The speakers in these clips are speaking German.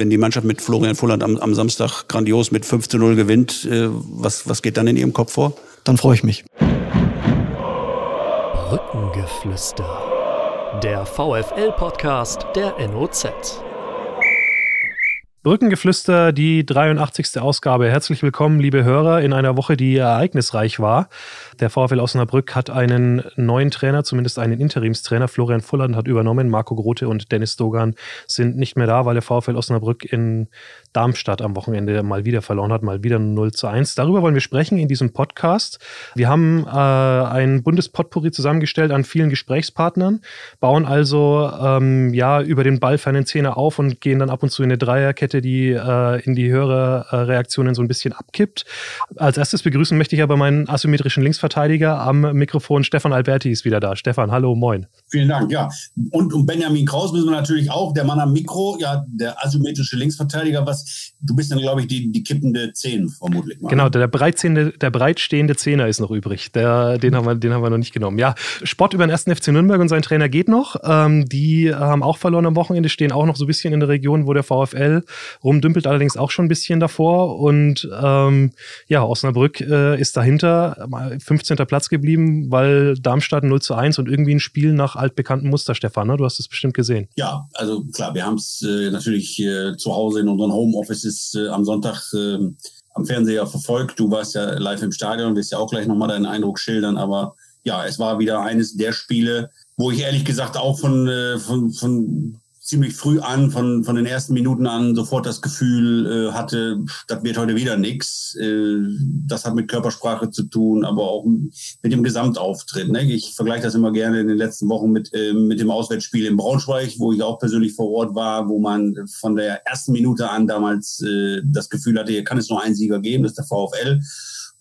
wenn die Mannschaft mit Florian Fulland am, am Samstag grandios mit 5 zu 0 gewinnt, äh, was, was geht dann in Ihrem Kopf vor? Dann freue ich mich. Brückengeflüster. Der VFL-Podcast der NOZ. Brückengeflüster, die 83. Ausgabe. Herzlich willkommen, liebe Hörer, in einer Woche, die ereignisreich war. Der VfL Osnabrück hat einen neuen Trainer, zumindest einen Interimstrainer. Florian Fulland hat übernommen. Marco Grote und Dennis Dogan sind nicht mehr da, weil der VfL Osnabrück in Darmstadt am Wochenende mal wieder verloren hat, mal wieder 0 zu 1. Darüber wollen wir sprechen in diesem Podcast. Wir haben äh, ein Bundespotpourri zusammengestellt an vielen Gesprächspartnern, bauen also ähm, ja über den Ball für einen Zehner auf und gehen dann ab und zu in eine Dreierkette, die äh, in die höhere äh, so ein bisschen abkippt. Als erstes begrüßen möchte ich aber meinen asymmetrischen Linksverteidiger am Mikrofon. Stefan Alberti ist wieder da. Stefan, hallo, moin. Vielen Dank, ja. Und um Benjamin Kraus müssen wir natürlich auch, der Mann am Mikro, ja, der asymmetrische Linksverteidiger, was du bist dann, glaube ich, die, die kippende Zehn vermutlich. Mal. Genau, der, breitstehende, der breitstehende Zehner ist noch übrig. Der, den, haben wir, den haben wir noch nicht genommen. Ja, Sport über den ersten FC Nürnberg und sein Trainer geht noch. Ähm, die haben auch verloren am Wochenende, stehen auch noch so ein bisschen in der Region, wo der VfL rumdümpelt, allerdings auch schon ein bisschen davor. Und ähm, ja, Osnabrück äh, ist dahinter, 15. Platz geblieben, weil Darmstadt 0 zu 1 und irgendwie ein Spiel nach altbekanntem Muster, Stefan. Ne? Du hast es bestimmt gesehen. Ja, also klar, wir haben es äh, natürlich äh, zu Hause in unseren Home Homeoffice äh, am Sonntag äh, am Fernseher verfolgt. Du warst ja live im Stadion, wirst ja auch gleich nochmal deinen Eindruck schildern. Aber ja, es war wieder eines der Spiele, wo ich ehrlich gesagt auch von, äh, von, von ziemlich früh an, von, von den ersten Minuten an, sofort das Gefühl äh, hatte, das wird heute wieder nichts. Äh, das hat mit Körpersprache zu tun, aber auch mit dem Gesamtauftritt. Ne? Ich vergleiche das immer gerne in den letzten Wochen mit, äh, mit dem Auswärtsspiel in Braunschweig, wo ich auch persönlich vor Ort war, wo man von der ersten Minute an damals äh, das Gefühl hatte, hier kann es nur einen Sieger geben, das ist der VfL.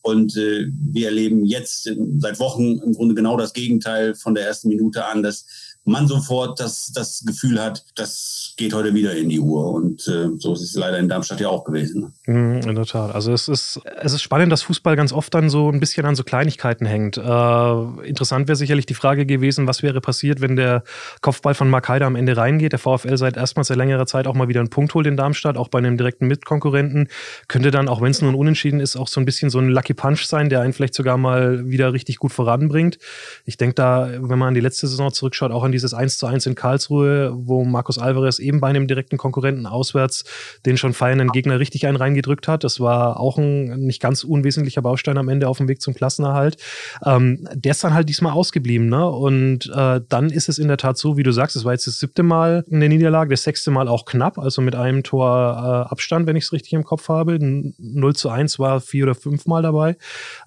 Und äh, wir erleben jetzt seit Wochen im Grunde genau das Gegenteil von der ersten Minute an, dass man sofort das, das Gefühl hat, das geht heute wieder in die Uhr. Und äh, so ist es leider in Darmstadt ja auch gewesen. Mhm, in der Tat. Also es ist, es ist spannend, dass Fußball ganz oft dann so ein bisschen an so Kleinigkeiten hängt. Äh, interessant wäre sicherlich die Frage gewesen, was wäre passiert, wenn der Kopfball von Mark Heider am Ende reingeht. Der VfL seit erstmals seit längerer Zeit auch mal wieder einen Punkt holt in Darmstadt, auch bei einem direkten Mitkonkurrenten. Könnte dann, auch wenn es nur ein Unentschieden ist, auch so ein bisschen so ein Lucky Punch sein, der einen vielleicht sogar mal wieder richtig gut voranbringt. Ich denke da, wenn man an die letzte Saison zurückschaut, auch an dieses 1 zu 1 in Karlsruhe, wo Markus Alvarez eben bei einem direkten Konkurrenten auswärts den schon feiernden Gegner richtig einen reingedrückt hat. Das war auch ein nicht ganz unwesentlicher Baustein am Ende auf dem Weg zum Klassenerhalt. Ähm, der ist dann halt diesmal ausgeblieben. Ne? Und äh, dann ist es in der Tat so, wie du sagst, es war jetzt das siebte Mal in der Niederlage, das sechste Mal auch knapp, also mit einem Tor äh, Abstand, wenn ich es richtig im Kopf habe. 0 zu 1 war vier oder fünf Mal dabei.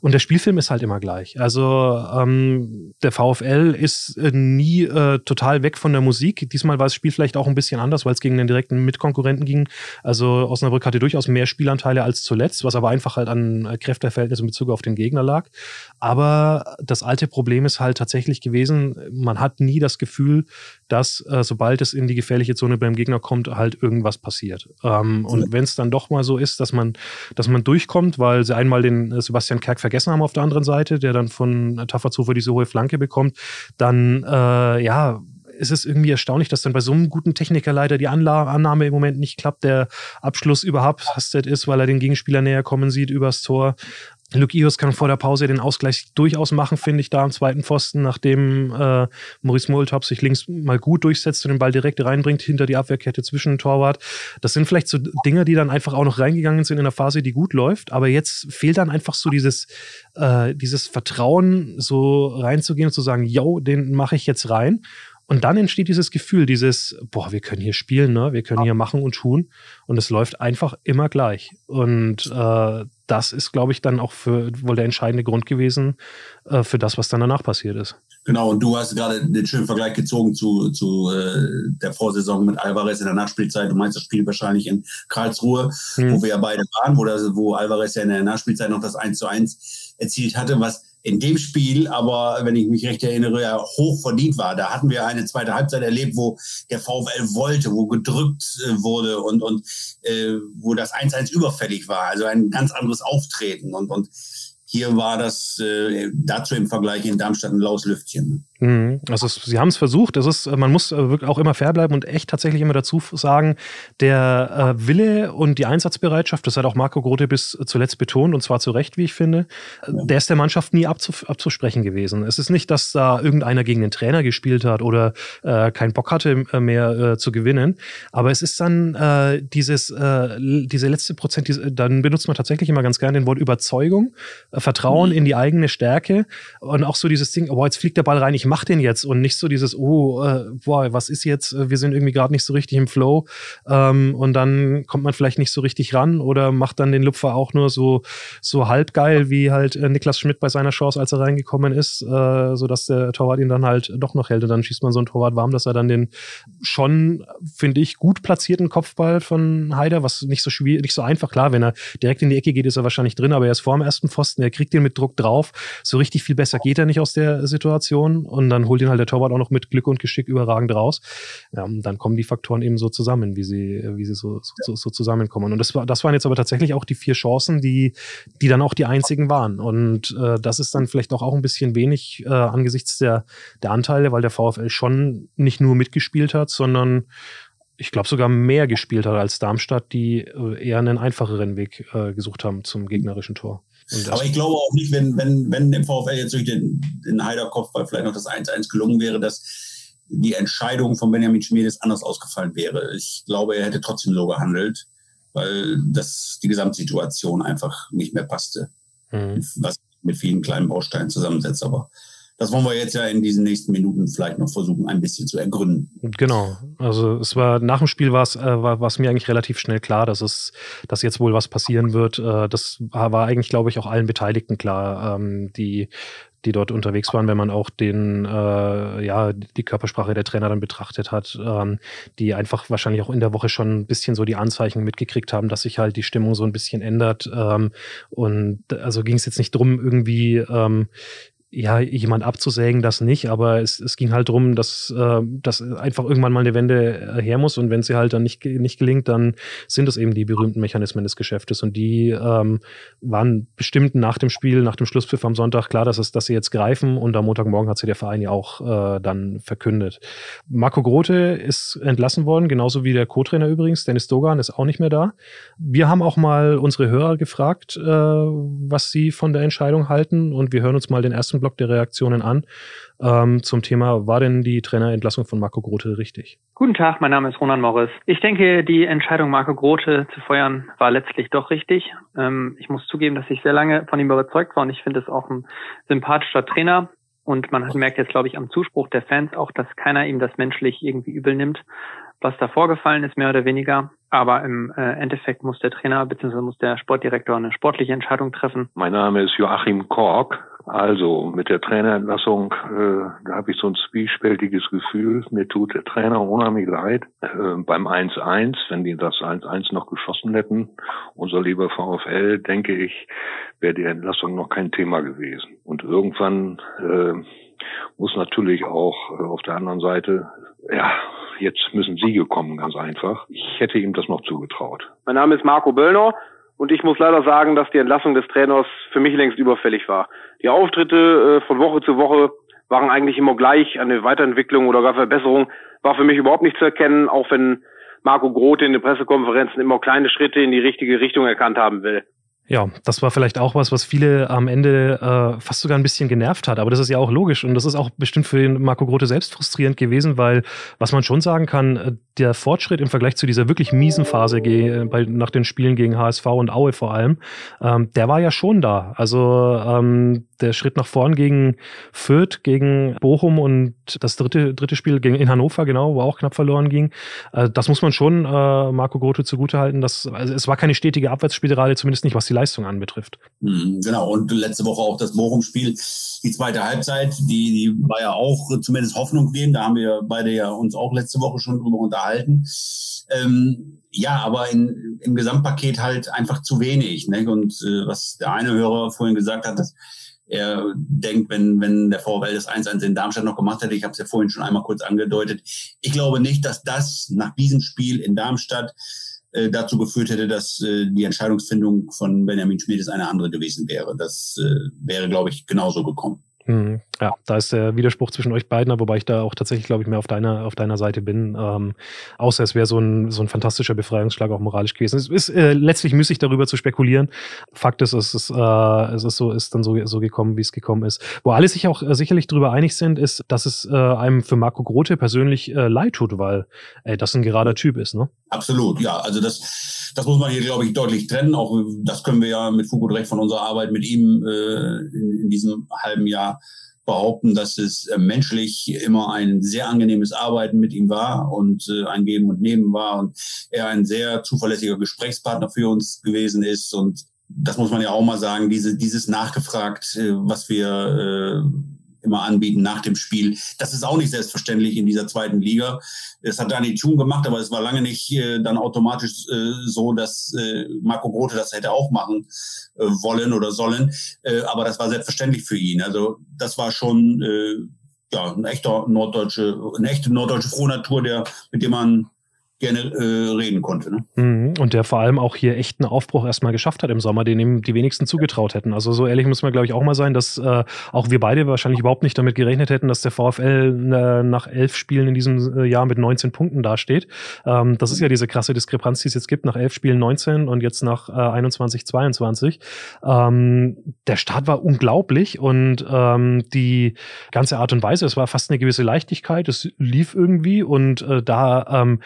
Und der Spielfilm ist halt immer gleich. Also ähm, der VfL ist äh, nie äh, total weg von der Musik. Diesmal war das Spiel vielleicht auch ein bisschen anders, weil es gegen den direkten Mitkonkurrenten ging. Also Osnabrück hatte durchaus mehr Spielanteile als zuletzt, was aber einfach halt an äh, Kräfteverhältnissen in Bezug auf den Gegner lag. Aber das alte Problem ist halt tatsächlich gewesen, man hat nie das Gefühl, dass äh, sobald es in die gefährliche Zone beim Gegner kommt, halt irgendwas passiert. Ähm, und wenn es dann doch mal so ist, dass man, dass man durchkommt, weil sie einmal den äh, Sebastian Kerk vergessen haben auf der anderen Seite, der dann von Tafazufer diese hohe Flanke bekommt, dann äh, ja, ist es irgendwie erstaunlich, dass dann bei so einem guten Techniker leider die Anla Annahme im Moment nicht klappt, der Abschluss überhaupt hastet ist, weil er den Gegenspieler näher kommen sieht übers Tor. Luke Ios kann vor der Pause den Ausgleich durchaus machen, finde ich, da am zweiten Pfosten, nachdem äh, Maurice Multop sich links mal gut durchsetzt und den Ball direkt reinbringt hinter die Abwehrkette zwischen den Torwart. Das sind vielleicht so Dinge, die dann einfach auch noch reingegangen sind in der Phase, die gut läuft. Aber jetzt fehlt dann einfach so dieses, äh, dieses Vertrauen, so reinzugehen und zu sagen, yo, den mache ich jetzt rein. Und dann entsteht dieses Gefühl, dieses, boah, wir können hier spielen, ne? wir können hier machen und tun. Und es läuft einfach immer gleich. Und äh, das ist, glaube ich, dann auch für, wohl der entscheidende Grund gewesen äh, für das, was dann danach passiert ist. Genau, und du hast gerade den schönen Vergleich gezogen zu, zu äh, der Vorsaison mit Alvarez in der Nachspielzeit. Du meinst das Spiel wahrscheinlich in Karlsruhe, hm. wo wir ja beide waren, wo, das, wo Alvarez ja in der Nachspielzeit noch das 1 zu 1 erzielt hatte, was in dem Spiel, aber wenn ich mich recht erinnere, ja hoch verdient war. Da hatten wir eine zweite Halbzeit erlebt, wo der VfL wollte, wo gedrückt äh, wurde und, und äh, wo das 1-1 überfällig war. Also ein ganz anderes Auftreten. Und, und hier war das äh, dazu im Vergleich in Darmstadt ein laues Lüftchen. Mhm. Also es, sie haben es versucht. Es ist, man muss äh, wirklich auch immer fair bleiben und echt tatsächlich immer dazu sagen, der äh, Wille und die Einsatzbereitschaft, das hat auch Marco Grote bis zuletzt betont und zwar zu Recht, wie ich finde, ja. der ist der Mannschaft nie abzuf abzusprechen gewesen. Es ist nicht, dass da irgendeiner gegen den Trainer gespielt hat oder äh, keinen Bock hatte äh, mehr äh, zu gewinnen, aber es ist dann äh, dieses äh, diese letzte Prozent, die, dann benutzt man tatsächlich immer ganz gerne den Wort Überzeugung, äh, Vertrauen mhm. in die eigene Stärke und auch so dieses Ding, oh, jetzt fliegt der Ball rein, ich mach den jetzt? Und nicht so dieses, oh, äh, boah, was ist jetzt? Wir sind irgendwie gerade nicht so richtig im Flow. Ähm, und dann kommt man vielleicht nicht so richtig ran oder macht dann den Lupfer auch nur so so halbgeil wie halt äh, Niklas Schmidt bei seiner Chance, als er reingekommen ist, äh, so dass der Torwart ihn dann halt doch noch hält. Und dann schießt man so ein Torwart warm, dass er dann den schon finde ich gut platzierten Kopfball von Haider, was nicht so schwierig, nicht so einfach. Klar, wenn er direkt in die Ecke geht, ist er wahrscheinlich drin, aber er ist vor dem ersten Pfosten, er kriegt den mit Druck drauf. So richtig viel besser geht er nicht aus der Situation. Und dann holt ihn halt der Torwart auch noch mit Glück und Geschick überragend raus. Und dann kommen die Faktoren eben so zusammen, wie sie, wie sie so, so, so zusammenkommen. Und das, war, das waren jetzt aber tatsächlich auch die vier Chancen, die, die dann auch die einzigen waren. Und äh, das ist dann vielleicht auch, auch ein bisschen wenig äh, angesichts der, der Anteile, weil der VfL schon nicht nur mitgespielt hat, sondern ich glaube sogar mehr gespielt hat als Darmstadt, die äh, eher einen einfacheren Weg äh, gesucht haben zum gegnerischen Tor. Aber ich glaube auch nicht, wenn, wenn, wenn dem VfL jetzt durch den, den Heiderkopfball vielleicht noch das 1-1 gelungen wäre, dass die Entscheidung von Benjamin Schmiedes anders ausgefallen wäre. Ich glaube, er hätte trotzdem so gehandelt, weil das die Gesamtsituation einfach nicht mehr passte. Mhm. Was mit vielen kleinen Bausteinen zusammensetzt. Aber das wollen wir jetzt ja in diesen nächsten Minuten vielleicht noch versuchen, ein bisschen zu ergründen. Genau. Also es war nach dem Spiel war es, äh, war, mir eigentlich relativ schnell klar, dass es, dass jetzt wohl was passieren wird. Äh, das war, war eigentlich, glaube ich, auch allen Beteiligten klar, ähm, die die dort unterwegs waren, wenn man auch den, äh, ja, die Körpersprache der Trainer dann betrachtet hat, ähm, die einfach wahrscheinlich auch in der Woche schon ein bisschen so die Anzeichen mitgekriegt haben, dass sich halt die Stimmung so ein bisschen ändert. Ähm, und also ging es jetzt nicht drum, irgendwie ähm, ja, jemand abzusägen, das nicht, aber es, es ging halt darum, dass, äh, dass einfach irgendwann mal eine Wende äh, her muss und wenn sie halt dann nicht, nicht gelingt, dann sind es eben die berühmten Mechanismen des Geschäftes und die ähm, waren bestimmt nach dem Spiel, nach dem Schlusspfiff am Sonntag klar, dass, es, dass sie jetzt greifen und am Montagmorgen hat sie der Verein ja auch äh, dann verkündet. Marco Grote ist entlassen worden, genauso wie der Co-Trainer übrigens, Dennis Dogan ist auch nicht mehr da. Wir haben auch mal unsere Hörer gefragt, äh, was sie von der Entscheidung halten und wir hören uns mal den ersten Block der Reaktionen an ähm, zum Thema, war denn die Trainerentlassung von Marco Grote richtig? Guten Tag, mein Name ist Ronan Morris. Ich denke, die Entscheidung, Marco Grote zu feuern, war letztlich doch richtig. Ähm, ich muss zugeben, dass ich sehr lange von ihm überzeugt war und ich finde es auch ein sympathischer Trainer. Und man merkt jetzt, glaube ich, am Zuspruch der Fans auch, dass keiner ihm das menschlich irgendwie übel nimmt, was da vorgefallen ist, mehr oder weniger. Aber im äh, Endeffekt muss der Trainer bzw. muss der Sportdirektor eine sportliche Entscheidung treffen. Mein Name ist Joachim Kork. Also mit der Trainerentlassung, äh, da habe ich so ein zwiespältiges Gefühl. Mir tut der Trainer unheimlich leid. Äh, beim 1-1, wenn die das 1-1 noch geschossen hätten, unser lieber VfL, denke ich, wäre die Entlassung noch kein Thema gewesen. Und irgendwann äh, muss natürlich auch äh, auf der anderen Seite, ja, jetzt müssen Siege kommen, ganz einfach. Ich hätte ihm das noch zugetraut. Mein Name ist Marco Böllner. Und ich muss leider sagen, dass die Entlassung des Trainers für mich längst überfällig war. Die Auftritte äh, von Woche zu Woche waren eigentlich immer gleich. Eine Weiterentwicklung oder gar Verbesserung war für mich überhaupt nicht zu erkennen, auch wenn Marco Grote in den Pressekonferenzen immer kleine Schritte in die richtige Richtung erkannt haben will. Ja, das war vielleicht auch was, was viele am Ende äh, fast sogar ein bisschen genervt hat. Aber das ist ja auch logisch und das ist auch bestimmt für Marco Grote selbst frustrierend gewesen, weil was man schon sagen kann, äh, der Fortschritt im Vergleich zu dieser wirklich miesen Phase äh, bei, nach den Spielen gegen HSV und Aue vor allem, ähm, der war ja schon da. Also ähm, der Schritt nach vorn gegen Fürth, gegen Bochum und das dritte, dritte Spiel gegen, in Hannover, genau, wo auch knapp verloren ging. Äh, das muss man schon äh, Marco Grote zugutehalten. Dass, also es war keine stetige Abwärtsspirale, zumindest nicht, was die Leistung anbetrifft. Mhm, genau, und letzte Woche auch das Bochum-Spiel, die zweite Halbzeit, die, die war ja auch zumindest Hoffnung geben. Da haben wir beide ja uns auch letzte Woche schon drüber unterhalten. Ähm, ja, aber in, im Gesamtpaket halt einfach zu wenig. Ne? Und äh, was der eine Hörer vorhin gesagt hat, dass er denkt, wenn, wenn der VfL das 1-1 in Darmstadt noch gemacht hätte, ich habe es ja vorhin schon einmal kurz angedeutet, ich glaube nicht, dass das nach diesem Spiel in Darmstadt äh, dazu geführt hätte, dass äh, die Entscheidungsfindung von Benjamin Schmiedes eine andere gewesen wäre. Das äh, wäre, glaube ich, genauso gekommen. Hm, ja, da ist der Widerspruch zwischen euch beiden, wobei ich da auch tatsächlich, glaube ich, mehr auf deiner, auf deiner Seite bin. Ähm, außer es wäre so ein, so ein fantastischer Befreiungsschlag auch moralisch gewesen. Es ist äh, letztlich müßig darüber zu spekulieren. Fakt ist, es ist, äh, es ist so, ist dann so, so gekommen, wie es gekommen ist. Wo alle sich auch äh, sicherlich darüber einig sind, ist, dass es äh, einem für Marco Grote persönlich äh, leid tut, weil ey, das ein gerader Typ ist, ne? Absolut, ja. Also das, das muss man hier, glaube ich, deutlich trennen. Auch das können wir ja mit Fug und Recht von unserer Arbeit mit ihm äh, in, in diesem halben Jahr behaupten, dass es äh, menschlich immer ein sehr angenehmes Arbeiten mit ihm war und äh, ein Geben und Nehmen war und er ein sehr zuverlässiger Gesprächspartner für uns gewesen ist. Und das muss man ja auch mal sagen, diese, dieses Nachgefragt, äh, was wir immer anbieten nach dem Spiel. Das ist auch nicht selbstverständlich in dieser zweiten Liga. Das hat Dani Thun gemacht, aber es war lange nicht äh, dann automatisch äh, so, dass äh, Marco Grote das hätte auch machen äh, wollen oder sollen. Äh, aber das war selbstverständlich für ihn. Also das war schon äh, ja ein echter norddeutsche, eine echte norddeutsche Frohnatur, der mit dem man gerne äh, reden konnte. Ne? Mhm. Und der vor allem auch hier echt einen Aufbruch erstmal geschafft hat im Sommer, den ihm die wenigsten zugetraut hätten. Also so ehrlich muss man, glaube ich, auch mal sein, dass äh, auch wir beide wahrscheinlich überhaupt nicht damit gerechnet hätten, dass der VfL äh, nach elf Spielen in diesem äh, Jahr mit 19 Punkten dasteht. Ähm, das ist ja diese krasse Diskrepanz, die es jetzt gibt, nach elf Spielen 19 und jetzt nach äh, 21, 22. Ähm, der Start war unglaublich und ähm, die ganze Art und Weise, es war fast eine gewisse Leichtigkeit, es lief irgendwie und äh, da ähm,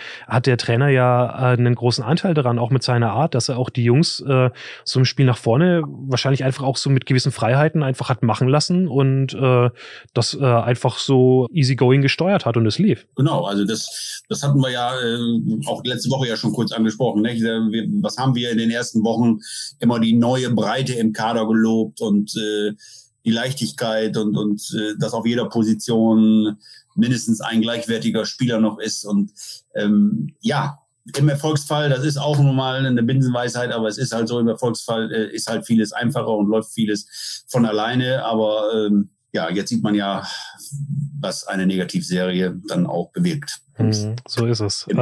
der Trainer ja äh, einen großen Anteil daran, auch mit seiner Art, dass er auch die Jungs äh, so im Spiel nach vorne wahrscheinlich einfach auch so mit gewissen Freiheiten einfach hat machen lassen und äh, das äh, einfach so easygoing gesteuert hat und es lief. Genau, also das, das hatten wir ja äh, auch letzte Woche ja schon kurz angesprochen. Wir, was haben wir in den ersten Wochen immer die neue Breite im Kader gelobt und äh, die Leichtigkeit und, und äh, dass auf jeder Position mindestens ein gleichwertiger Spieler noch ist. Und ähm, ja, im Erfolgsfall, das ist auch nochmal eine Binsenweisheit, aber es ist halt so, im Erfolgsfall äh, ist halt vieles einfacher und läuft vieles von alleine. Aber ähm, ja, jetzt sieht man ja, was eine Negativserie dann auch bewirkt. Mhm, so ist es. Äh,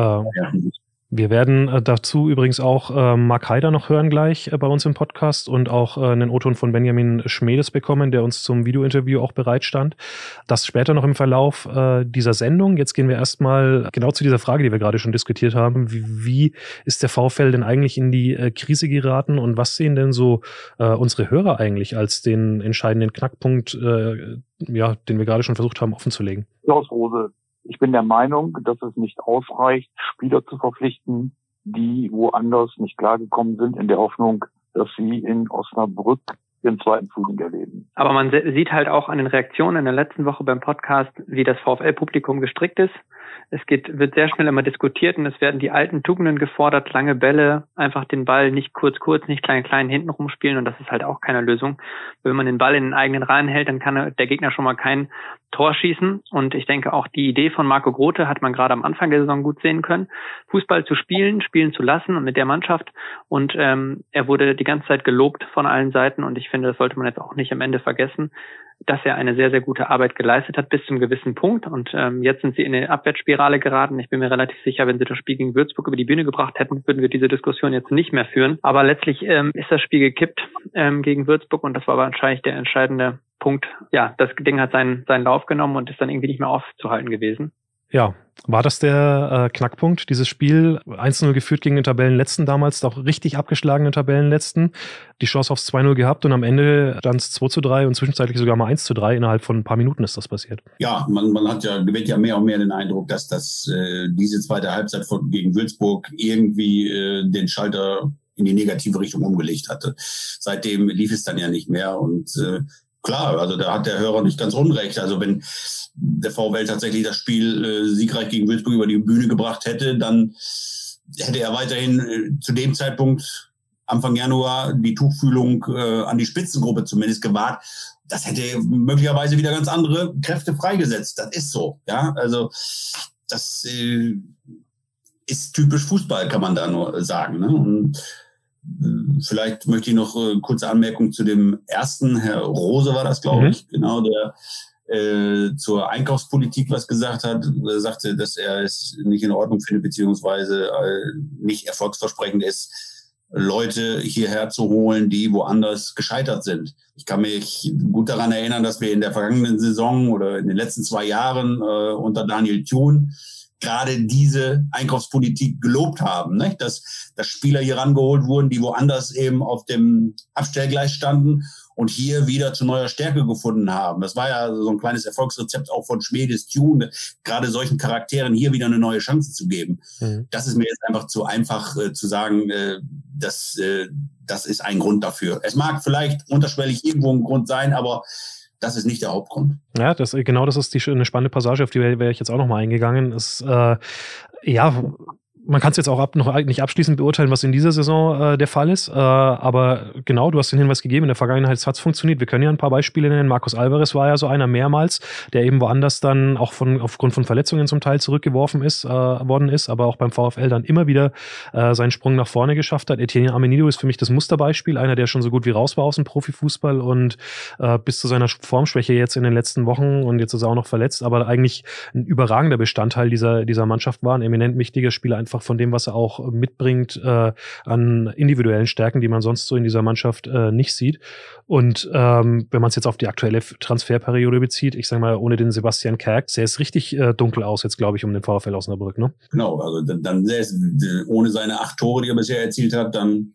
wir werden äh, dazu übrigens auch äh, Mark Haider noch hören gleich äh, bei uns im Podcast und auch äh, einen O-Ton von Benjamin Schmedes bekommen, der uns zum Videointerview auch bereitstand. Das später noch im Verlauf äh, dieser Sendung. Jetzt gehen wir erstmal genau zu dieser Frage, die wir gerade schon diskutiert haben. Wie, wie ist der VfL denn eigentlich in die äh, Krise geraten und was sehen denn so unsere Hörer eigentlich als den entscheidenden Knackpunkt, ja, den wir gerade schon versucht haben offenzulegen? Klaus Rose, ich bin der Meinung, dass es nicht ausreicht, Spieler zu verpflichten, die woanders nicht klargekommen sind, in der Hoffnung, dass sie in Osnabrück den zweiten Frühling erleben. Aber man sieht halt auch an den Reaktionen in der letzten Woche beim Podcast, wie das VfL-Publikum gestrickt ist. Es geht, wird sehr schnell immer diskutiert und es werden die alten Tugenden gefordert, lange Bälle, einfach den Ball nicht kurz, kurz, nicht klein, klein hinten rumspielen und das ist halt auch keine Lösung. Wenn man den Ball in den eigenen Reihen hält, dann kann der Gegner schon mal kein Tor schießen und ich denke auch die Idee von Marco Grote hat man gerade am Anfang der Saison gut sehen können, Fußball zu spielen, spielen zu lassen und mit der Mannschaft und ähm, er wurde die ganze Zeit gelobt von allen Seiten und ich finde, das sollte man jetzt auch nicht am Ende vergessen dass er eine sehr, sehr gute Arbeit geleistet hat bis zum gewissen Punkt. Und ähm, jetzt sind sie in eine Abwärtsspirale geraten. Ich bin mir relativ sicher, wenn sie das Spiel gegen Würzburg über die Bühne gebracht hätten, würden wir diese Diskussion jetzt nicht mehr führen. Aber letztlich ähm, ist das Spiel gekippt ähm, gegen Würzburg und das war wahrscheinlich der entscheidende Punkt. Ja, das Ding hat seinen, seinen Lauf genommen und ist dann irgendwie nicht mehr aufzuhalten gewesen. Ja, war das der äh, Knackpunkt, dieses Spiel? 1-0 geführt gegen den Tabellenletzten damals, auch richtig abgeschlagenen Tabellenletzten. Die Chance aufs 2-0 gehabt und am Ende dann es 2-3 und zwischenzeitlich sogar mal 1-3. Innerhalb von ein paar Minuten ist das passiert. Ja, man, man hat ja, gewinnt ja mehr und mehr den Eindruck, dass das äh, diese zweite Halbzeit von, gegen Würzburg irgendwie äh, den Schalter in die negative Richtung umgelegt hatte. Seitdem lief es dann ja nicht mehr und äh, klar, also da hat der Hörer nicht ganz unrecht. Also wenn der VfL tatsächlich das Spiel äh, siegreich gegen Würzburg über die Bühne gebracht hätte, dann hätte er weiterhin äh, zu dem Zeitpunkt Anfang Januar die Tuchfühlung äh, an die Spitzengruppe zumindest gewahrt. Das hätte möglicherweise wieder ganz andere Kräfte freigesetzt. Das ist so. Ja, also das äh, ist typisch Fußball, kann man da nur sagen. Ne? Und Vielleicht möchte ich noch eine äh, kurze Anmerkung zu dem ersten, Herr Rose war das, glaube mhm. ich, genau, der äh, zur Einkaufspolitik was gesagt hat, er sagte, dass er es nicht in Ordnung findet, beziehungsweise äh, nicht erfolgsversprechend ist, Leute hierher zu holen, die woanders gescheitert sind. Ich kann mich gut daran erinnern, dass wir in der vergangenen Saison oder in den letzten zwei Jahren äh, unter Daniel Thun gerade diese Einkaufspolitik gelobt haben, ne? dass, dass Spieler hier rangeholt wurden, die woanders eben auf dem Abstellgleis standen und hier wieder zu neuer Stärke gefunden haben. Das war ja so ein kleines Erfolgsrezept auch von Schmedes Tune, gerade solchen Charakteren hier wieder eine neue Chance zu geben. Mhm. Das ist mir jetzt einfach zu einfach äh, zu sagen, äh, dass äh, das ist ein Grund dafür. Es mag vielleicht unterschwellig irgendwo ein Grund sein, aber das ist nicht der Hauptgrund. Ja, das, genau das ist die, eine spannende Passage, auf die wäre ich jetzt auch nochmal eingegangen. Ist, äh, ja, man kann es jetzt auch ab, noch nicht abschließend beurteilen, was in dieser Saison äh, der Fall ist. Äh, aber genau, du hast den Hinweis gegeben, in der Vergangenheit hat es funktioniert. Wir können ja ein paar Beispiele nennen. Markus Alvarez war ja so einer mehrmals, der eben woanders dann auch von, aufgrund von Verletzungen zum Teil zurückgeworfen ist, äh, worden ist, aber auch beim VfL dann immer wieder äh, seinen Sprung nach vorne geschafft hat. Etienne Amenido ist für mich das Musterbeispiel, einer, der schon so gut wie raus war aus dem Profifußball und äh, bis zu seiner Formschwäche jetzt in den letzten Wochen und jetzt ist er auch noch verletzt, aber eigentlich ein überragender Bestandteil dieser, dieser Mannschaft war, ein eminent wichtiger Spieler einfach einfach von dem, was er auch mitbringt äh, an individuellen Stärken, die man sonst so in dieser Mannschaft äh, nicht sieht. Und ähm, wenn man es jetzt auf die aktuelle Transferperiode bezieht, ich sage mal, ohne den Sebastian Kerk, sähe es richtig äh, dunkel aus jetzt, glaube ich, um den VfL Osnabrück, ne? Genau, also dann, dann es ohne seine acht Tore, die er bisher erzielt hat, dann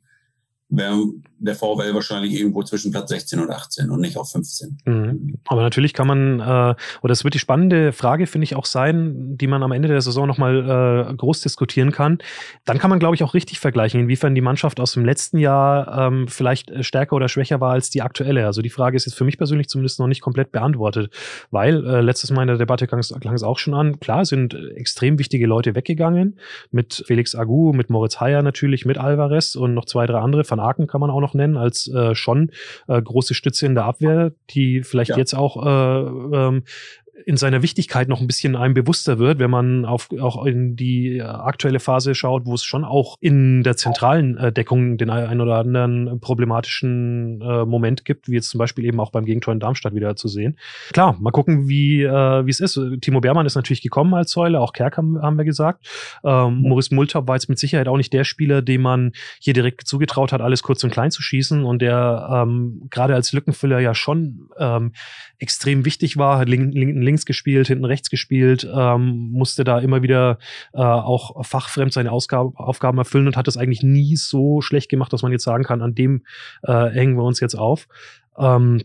wäre der VfL wahrscheinlich irgendwo zwischen Platz 16 und 18 und nicht auf 15. Mhm. Aber natürlich kann man, äh, oder es wird die spannende Frage, finde ich, auch sein, die man am Ende der Saison nochmal äh, groß diskutieren kann. Dann kann man, glaube ich, auch richtig vergleichen, inwiefern die Mannschaft aus dem letzten Jahr ähm, vielleicht stärker oder schwächer war als die aktuelle. Also die Frage ist jetzt für mich persönlich zumindest noch nicht komplett beantwortet, weil äh, letztes Mal in der Debatte klang es auch schon an, klar sind extrem wichtige Leute weggegangen, mit Felix Agu, mit Moritz Heyer natürlich, mit Alvarez und noch zwei, drei andere, Van Aken kann man auch noch nennen, als äh, schon äh, große Stütze in der Abwehr, die vielleicht ja. jetzt auch äh, ähm, in seiner Wichtigkeit noch ein bisschen einem bewusster wird, wenn man auf, auch in die aktuelle Phase schaut, wo es schon auch in der zentralen äh, Deckung den ein oder anderen problematischen äh, Moment gibt, wie jetzt zum Beispiel eben auch beim Gegentor in Darmstadt wieder zu sehen. Klar, mal gucken, wie äh, es ist. Timo Beermann ist natürlich gekommen als Säule, auch Kerk haben, haben wir gesagt. Ähm, Maurice Multop war jetzt mit Sicherheit auch nicht der Spieler, dem man hier direkt zugetraut hat, alles kurz und klein zu schießen und der ähm, gerade als Lückenfüller ja schon ähm, extrem wichtig war, linken, linken links gespielt, hinten rechts gespielt, ähm, musste da immer wieder äh, auch fachfremd seine Ausgabe, Aufgaben erfüllen und hat das eigentlich nie so schlecht gemacht, dass man jetzt sagen kann, an dem äh, hängen wir uns jetzt auf. Ähm,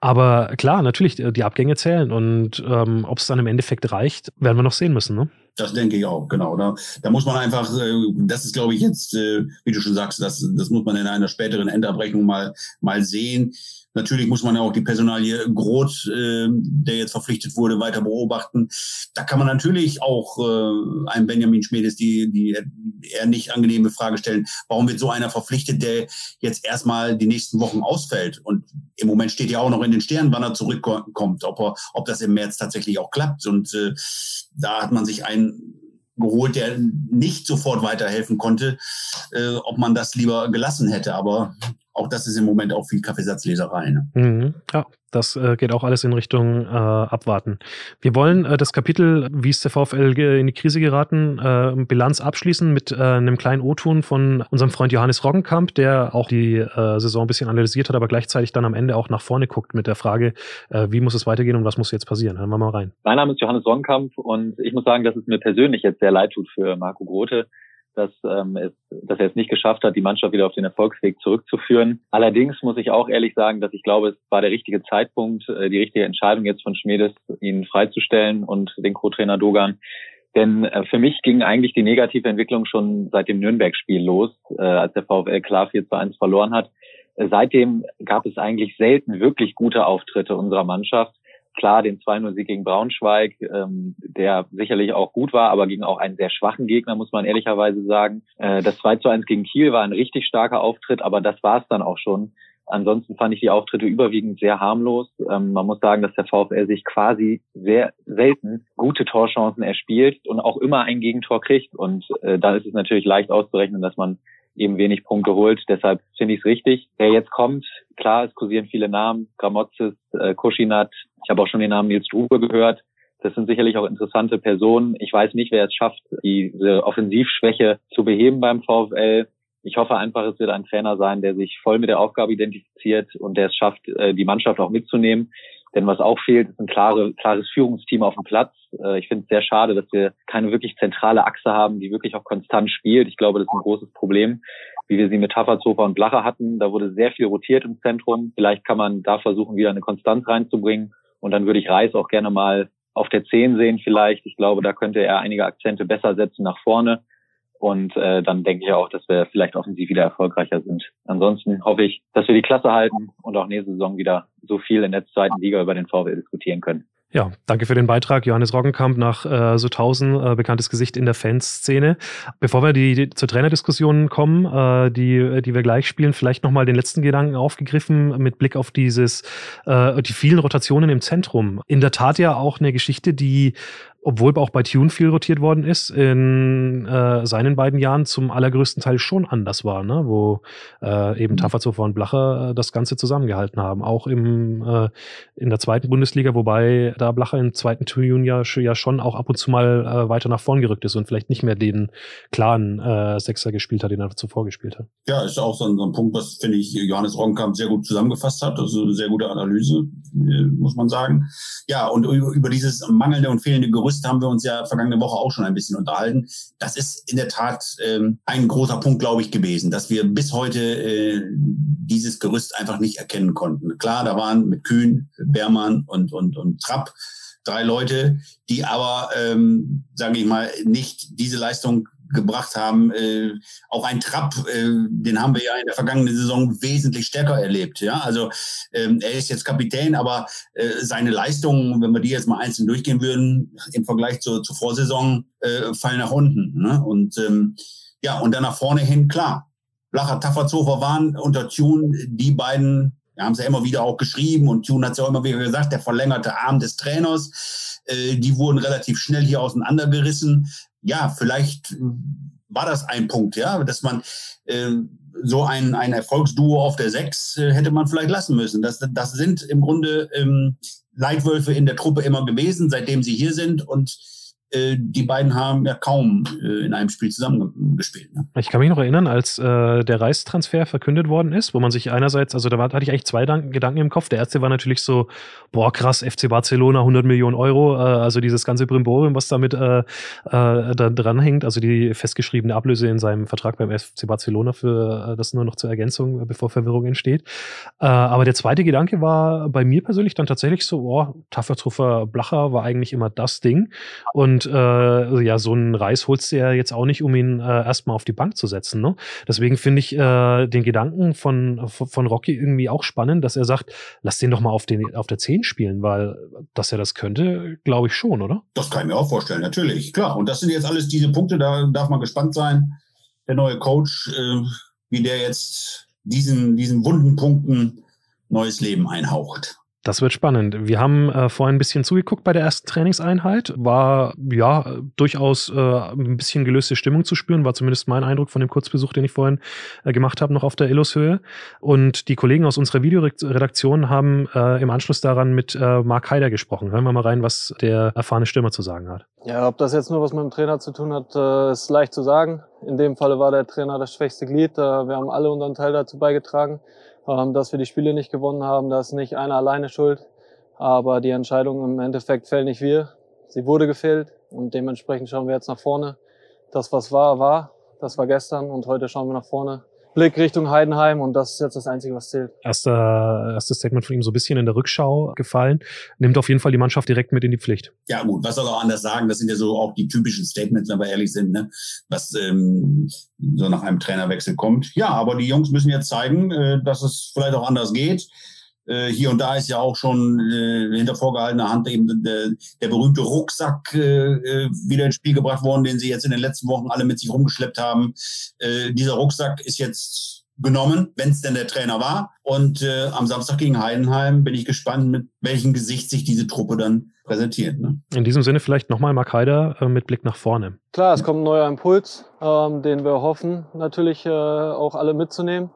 aber klar, natürlich, die Abgänge zählen und ähm, ob es dann im Endeffekt reicht, werden wir noch sehen müssen. Ne? Das denke ich auch, genau. Da, da muss man einfach, äh, das ist, glaube ich, jetzt, äh, wie du schon sagst, das, das muss man in einer späteren Endabrechnung mal, mal sehen. Natürlich muss man ja auch die Personalie Groth, äh, der jetzt verpflichtet wurde, weiter beobachten. Da kann man natürlich auch äh, einem Benjamin Schmedes die, die eher nicht angenehme Frage stellen, warum wird so einer verpflichtet, der jetzt erstmal die nächsten Wochen ausfällt? Und im Moment steht ja auch noch in den Sternen, wann er zurückkommt, ob, er, ob das im März tatsächlich auch klappt. Und äh, da hat man sich einen geholt, der nicht sofort weiterhelfen konnte, äh, ob man das lieber gelassen hätte. Aber auch das ist im Moment auch viel Kaffeesatzleserei. Ne? Mhm. Ja, das äh, geht auch alles in Richtung äh, Abwarten. Wir wollen äh, das Kapitel, wie ist der VfL in die Krise geraten, äh, Bilanz abschließen mit äh, einem kleinen O-Ton von unserem Freund Johannes Roggenkamp, der auch die äh, Saison ein bisschen analysiert hat, aber gleichzeitig dann am Ende auch nach vorne guckt mit der Frage, wie muss es weitergehen und was muss jetzt passieren. Hören wir mal rein. Mein Name ist Johannes Roggenkamp und ich muss sagen, dass es mir persönlich jetzt sehr leid tut für Marco Grote dass, ähm, es, dass er es nicht geschafft hat, die Mannschaft wieder auf den Erfolgsweg zurückzuführen. Allerdings muss ich auch ehrlich sagen, dass ich glaube, es war der richtige Zeitpunkt, äh, die richtige Entscheidung jetzt von Schmiedes, ihn freizustellen und den Co-Trainer Dogan. Denn äh, für mich ging eigentlich die negative Entwicklung schon seit dem Nürnberg-Spiel los, äh, als der VfL klar 4 zu 1 verloren hat. Seitdem gab es eigentlich selten wirklich gute Auftritte unserer Mannschaft klar den 2-0-Sieg gegen Braunschweig, ähm, der sicherlich auch gut war, aber gegen auch einen sehr schwachen Gegner, muss man ehrlicherweise sagen. Äh, das 2-1 gegen Kiel war ein richtig starker Auftritt, aber das war es dann auch schon. Ansonsten fand ich die Auftritte überwiegend sehr harmlos. Ähm, man muss sagen, dass der VfL sich quasi sehr selten gute Torchancen erspielt und auch immer ein Gegentor kriegt. Und äh, da ist es natürlich leicht auszurechnen, dass man eben wenig Punkte holt. Deshalb finde ich es richtig. Wer jetzt kommt, klar, es kursieren viele Namen, Gramozis, äh, Kuschinat. Ich habe auch schon den Namen Nils Drube gehört. Das sind sicherlich auch interessante Personen. Ich weiß nicht, wer es schafft, diese Offensivschwäche zu beheben beim VfL. Ich hoffe einfach, es wird ein Trainer sein, der sich voll mit der Aufgabe identifiziert und der es schafft, äh, die Mannschaft auch mitzunehmen. Denn was auch fehlt, ist ein klare, klares Führungsteam auf dem Platz. Äh, ich finde es sehr schade, dass wir keine wirklich zentrale Achse haben, die wirklich auch konstant spielt. Ich glaube, das ist ein großes Problem, wie wir sie mit Tafferzofer und Blacher hatten. Da wurde sehr viel rotiert im Zentrum. Vielleicht kann man da versuchen, wieder eine Konstanz reinzubringen. Und dann würde ich Reis auch gerne mal auf der 10 sehen vielleicht. Ich glaube, da könnte er einige Akzente besser setzen nach vorne. Und äh, dann denke ich auch, dass wir vielleicht offensiv wieder erfolgreicher sind. Ansonsten hoffe ich, dass wir die Klasse halten und auch nächste Saison wieder so viel in der zweiten Liga über den VW diskutieren können. Ja, danke für den Beitrag, Johannes Roggenkamp nach äh, Sutthausen, äh, bekanntes Gesicht in der Fanszene. Bevor wir die, die zur Trainerdiskussion kommen, äh, die, die wir gleich spielen, vielleicht nochmal den letzten Gedanken aufgegriffen mit Blick auf dieses, äh, die vielen Rotationen im Zentrum. In der Tat ja auch eine Geschichte, die obwohl auch bei Tune viel rotiert worden ist, in äh, seinen beiden Jahren zum allergrößten Teil schon anders war, ne? wo äh, eben mhm. Tafferzofer und Blacher äh, das Ganze zusammengehalten haben. Auch im, äh, in der zweiten Bundesliga, wobei da Blacher im zweiten Tune ja, ja schon auch ab und zu mal äh, weiter nach vorn gerückt ist und vielleicht nicht mehr den klaren äh, Sechser gespielt hat, den er zuvor gespielt hat. Ja, ist auch so ein, so ein Punkt, was, finde ich, Johannes Roggenkamp sehr gut zusammengefasst hat. Also eine sehr gute Analyse, äh, muss man sagen. Ja, und über dieses mangelnde und fehlende Gerüst Gerüst haben wir uns ja vergangene Woche auch schon ein bisschen unterhalten. Das ist in der Tat ähm, ein großer Punkt, glaube ich, gewesen, dass wir bis heute äh, dieses Gerüst einfach nicht erkennen konnten. Klar, da waren mit Kühn, Bermann und, und, und Trapp drei Leute, die aber, ähm, sage ich mal, nicht diese Leistung gebracht haben. Äh, auch ein Trapp, äh, den haben wir ja in der vergangenen Saison wesentlich stärker erlebt. Ja, also ähm, er ist jetzt Kapitän, aber äh, seine Leistungen, wenn wir die jetzt mal einzeln durchgehen würden, im Vergleich zur, zur Vorsaison, äh, fallen nach unten. Ne? Und ähm, ja, und dann nach vorne hin, klar. Blacher Tafferzofer waren unter Tune die beiden wir haben es ja immer wieder auch geschrieben und Tune hat es ja auch immer wieder gesagt, der verlängerte Arm des Trainers. Äh, die wurden relativ schnell hier auseinandergerissen ja, vielleicht war das ein Punkt, ja, dass man äh, so ein, ein Erfolgsduo auf der Sechs äh, hätte man vielleicht lassen müssen. Das, das sind im Grunde ähm, Leitwölfe in der Truppe immer gewesen, seitdem sie hier sind und die beiden haben ja kaum äh, in einem Spiel zusammengespielt. Ne? Ich kann mich noch erinnern, als äh, der Reichstransfer verkündet worden ist, wo man sich einerseits, also da war, hatte ich eigentlich zwei Gedanken im Kopf. Der erste war natürlich so, boah, krass, FC Barcelona, 100 Millionen Euro, äh, also dieses ganze Brimborium, was damit äh, äh, da dranhängt, also die festgeschriebene Ablöse in seinem Vertrag beim FC Barcelona für äh, das nur noch zur Ergänzung, bevor Verwirrung entsteht. Äh, aber der zweite Gedanke war bei mir persönlich dann tatsächlich so, boah, Taffertruffer Blacher war eigentlich immer das Ding und und äh, ja, so einen Reis holst du ja jetzt auch nicht, um ihn äh, erstmal auf die Bank zu setzen. Ne? Deswegen finde ich äh, den Gedanken von, von Rocky irgendwie auch spannend, dass er sagt, lass den doch mal auf, den, auf der 10 spielen, weil dass er das könnte, glaube ich schon, oder? Das kann ich mir auch vorstellen, natürlich, klar. Und das sind jetzt alles diese Punkte, da darf man gespannt sein. Der neue Coach, äh, wie der jetzt diesen, diesen wunden Punkten neues Leben einhaucht. Das wird spannend. Wir haben äh, vorhin ein bisschen zugeguckt bei der ersten Trainingseinheit. War ja durchaus äh, ein bisschen gelöste Stimmung zu spüren, war zumindest mein Eindruck von dem Kurzbesuch, den ich vorhin äh, gemacht habe, noch auf der Illushöhe. Und die Kollegen aus unserer Videoredaktion haben äh, im Anschluss daran mit äh, Mark Heider gesprochen. Hören wir mal rein, was der erfahrene Stürmer zu sagen hat. Ja, ob das jetzt nur was mit dem Trainer zu tun hat, äh, ist leicht zu sagen. In dem Falle war der Trainer das schwächste Glied. Wir haben alle unseren Teil dazu beigetragen. Ähm, dass wir die Spiele nicht gewonnen haben, da ist nicht einer alleine schuld. Aber die Entscheidung im Endeffekt fällen nicht wir. Sie wurde gefällt und dementsprechend schauen wir jetzt nach vorne. Das, was war, war. Das war gestern und heute schauen wir nach vorne. Blick Richtung Heidenheim und das ist jetzt das Einzige, was zählt. Erster, erstes Statement von ihm so ein bisschen in der Rückschau gefallen. Nimmt auf jeden Fall die Mannschaft direkt mit in die Pflicht. Ja gut, was soll er auch anders sagen? Das sind ja so auch die typischen Statements, wenn wir ehrlich sind, ne? was ähm, so nach einem Trainerwechsel kommt. Ja, aber die Jungs müssen jetzt zeigen, äh, dass es vielleicht auch anders geht. Äh, hier und da ist ja auch schon äh, hinter vorgehaltener Hand eben der, der berühmte Rucksack äh, äh, wieder ins Spiel gebracht worden, den sie jetzt in den letzten Wochen alle mit sich rumgeschleppt haben. Äh, dieser Rucksack ist jetzt genommen, wenn es denn der Trainer war. Und äh, am Samstag gegen Heidenheim bin ich gespannt, mit welchem Gesicht sich diese Truppe dann präsentiert. Ne? In diesem Sinne vielleicht nochmal Mark Heider äh, mit Blick nach vorne. Klar, es kommt ein neuer Impuls, ähm, den wir hoffen natürlich äh, auch alle mitzunehmen.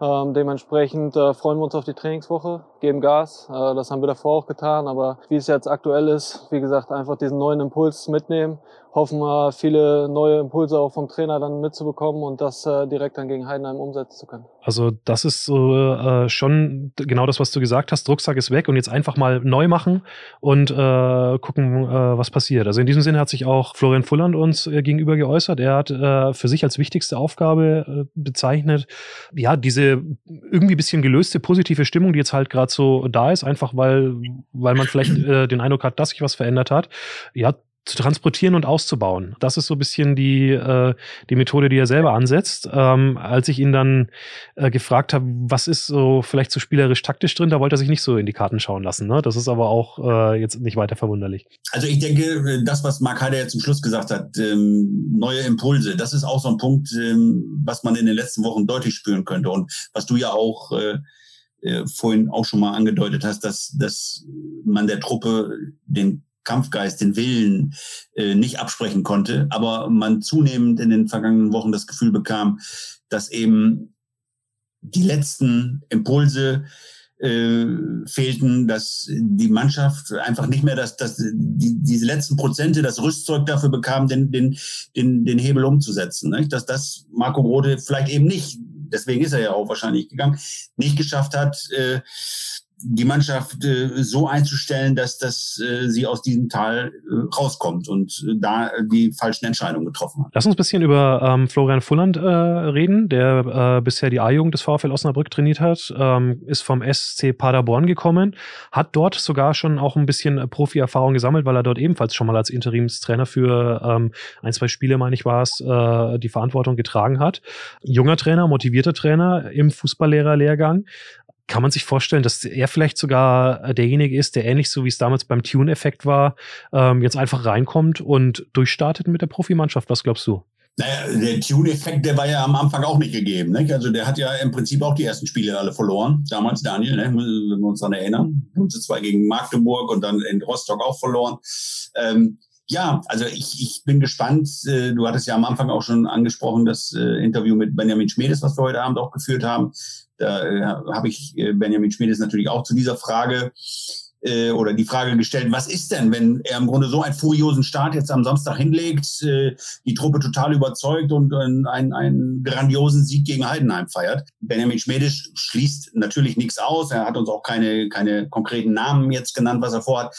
Ähm, dementsprechend äh, freuen wir uns auf die Trainingswoche. Geben Gas. Äh, das haben wir davor auch getan, aber wie es jetzt aktuell ist, wie gesagt, einfach diesen neuen Impuls mitnehmen, hoffen wir, viele neue Impulse auch vom Trainer dann mitzubekommen und das äh, direkt dann gegen Heidenheim umsetzen zu können. Also das ist so äh, schon genau das, was du gesagt hast. Drucksack ist weg und jetzt einfach mal neu machen und äh, gucken, äh, was passiert. Also in diesem Sinne hat sich auch Florian Fulland uns äh, gegenüber geäußert. Er hat für sich als wichtigste Aufgabe bezeichnet, ja, diese irgendwie bisschen gelöste positive Stimmung, die jetzt halt gerade so da ist, einfach weil, weil man vielleicht äh, den Eindruck hat, dass sich was verändert hat. Ja, zu transportieren und auszubauen. Das ist so ein bisschen die, äh, die Methode, die er selber ansetzt. Ähm, als ich ihn dann äh, gefragt habe, was ist so vielleicht so spielerisch-taktisch drin, da wollte er sich nicht so in die Karten schauen lassen. Ne? Das ist aber auch äh, jetzt nicht weiter verwunderlich. Also ich denke, das, was Mark Heider jetzt zum Schluss gesagt hat, ähm, neue Impulse, das ist auch so ein Punkt, ähm, was man in den letzten Wochen deutlich spüren könnte und was du ja auch äh, äh vorhin auch schon mal angedeutet hast, dass, dass man der Truppe den Kampfgeist, den Willen äh, nicht absprechen konnte, aber man zunehmend in den vergangenen Wochen das Gefühl bekam, dass eben die letzten Impulse äh, fehlten, dass die Mannschaft einfach nicht mehr das, das, die, diese letzten Prozente, das Rüstzeug dafür bekam, den, den, den, den Hebel umzusetzen. Nicht? Dass das Marco Rode vielleicht eben nicht, deswegen ist er ja auch wahrscheinlich gegangen, nicht geschafft hat, äh, die Mannschaft äh, so einzustellen, dass, dass äh, sie aus diesem Tal äh, rauskommt und äh, da die falschen Entscheidungen getroffen hat. Lass uns ein bisschen über ähm, Florian Fulland äh, reden, der äh, bisher die A-Jugend des VfL Osnabrück trainiert hat, ähm, ist vom SC Paderborn gekommen, hat dort sogar schon auch ein bisschen Profi-Erfahrung gesammelt, weil er dort ebenfalls schon mal als Interimstrainer für ähm, ein, zwei Spiele, meine ich war es, äh, die Verantwortung getragen hat. Junger Trainer, motivierter Trainer im Fußballlehrerlehrgang. Kann man sich vorstellen, dass er vielleicht sogar äh, derjenige ist, der ähnlich so wie es damals beim Tune-Effekt war, ähm, jetzt einfach reinkommt und durchstartet mit der Profimannschaft? Was glaubst du? Naja, der Tune-Effekt, der war ja am Anfang auch nicht gegeben. Nicht? Also der hat ja im Prinzip auch die ersten Spiele alle verloren. Damals Daniel, ne? wenn wir uns daran erinnern. 0 2 gegen Magdeburg und dann in Rostock auch verloren. Ähm, ja, also ich, ich bin gespannt. Äh, du hattest ja am Anfang auch schon angesprochen, das äh, Interview mit Benjamin Schmedes, was wir heute Abend auch geführt haben. Da äh, habe ich Benjamin Schmedes natürlich auch zu dieser Frage oder die Frage gestellt, was ist denn, wenn er im Grunde so einen furiosen Start jetzt am Samstag hinlegt, die Truppe total überzeugt und einen, einen grandiosen Sieg gegen Heidenheim feiert. Benjamin Schmedes schließt natürlich nichts aus. Er hat uns auch keine, keine konkreten Namen jetzt genannt, was er vorhat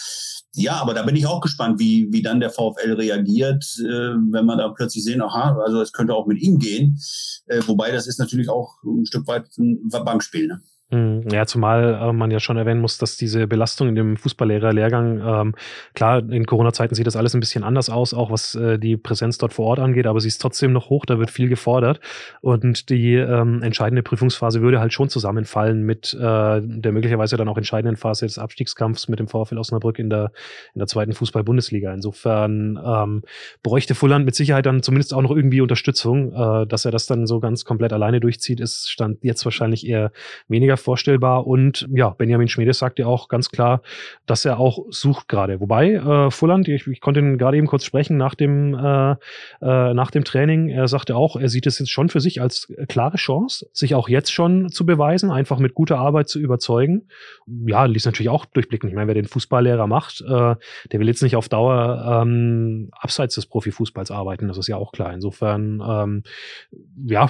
ja, aber da bin ich auch gespannt, wie, wie dann der VfL reagiert, äh, wenn man da plötzlich sehen, aha, also es könnte auch mit ihm gehen. Äh, wobei das ist natürlich auch ein Stück weit ein Bankspiel. Ne? Mhm. Ja, zumal äh, man ja schon erwähnen muss, dass diese Belastung in dem Fußballlehrerlehrgang, ähm, klar, in Corona-Zeiten sieht das alles ein bisschen anders aus, auch was äh, die Präsenz dort vor Ort angeht, aber sie ist trotzdem noch hoch, da wird viel gefordert und die ähm, entscheidende Prüfungsphase würde halt schon zusammenfallen mit äh, der möglicherweise dann auch entscheidenden Phase des Abstiegskampfs mit dem VfL Osnabrück in der, in der zweiten Fußball-Bundesliga. Insofern ähm, bräuchte Fulland mit Sicherheit dann zumindest auch noch irgendwie Unterstützung, äh, dass er das dann so ganz komplett alleine durchzieht, ist stand jetzt wahrscheinlich eher weniger vorstellbar. Und ja, Benjamin Schmiedes sagt ja auch ganz klar, dass er auch sucht gerade. Wobei, äh, Fulland, ich, ich konnte ihn gerade eben kurz sprechen nach dem, äh, äh, nach dem Training, er sagte auch, er sieht es jetzt schon für sich als klare Chance, sich auch jetzt schon zu beweisen, einfach mit guter Arbeit zu überzeugen. Ja, ließ natürlich auch durchblicken. Ich meine, wer den Fußballlehrer macht, äh, der will jetzt nicht auf Dauer ähm, abseits des Profifußballs arbeiten, das ist ja auch klar. Insofern, ähm, ja,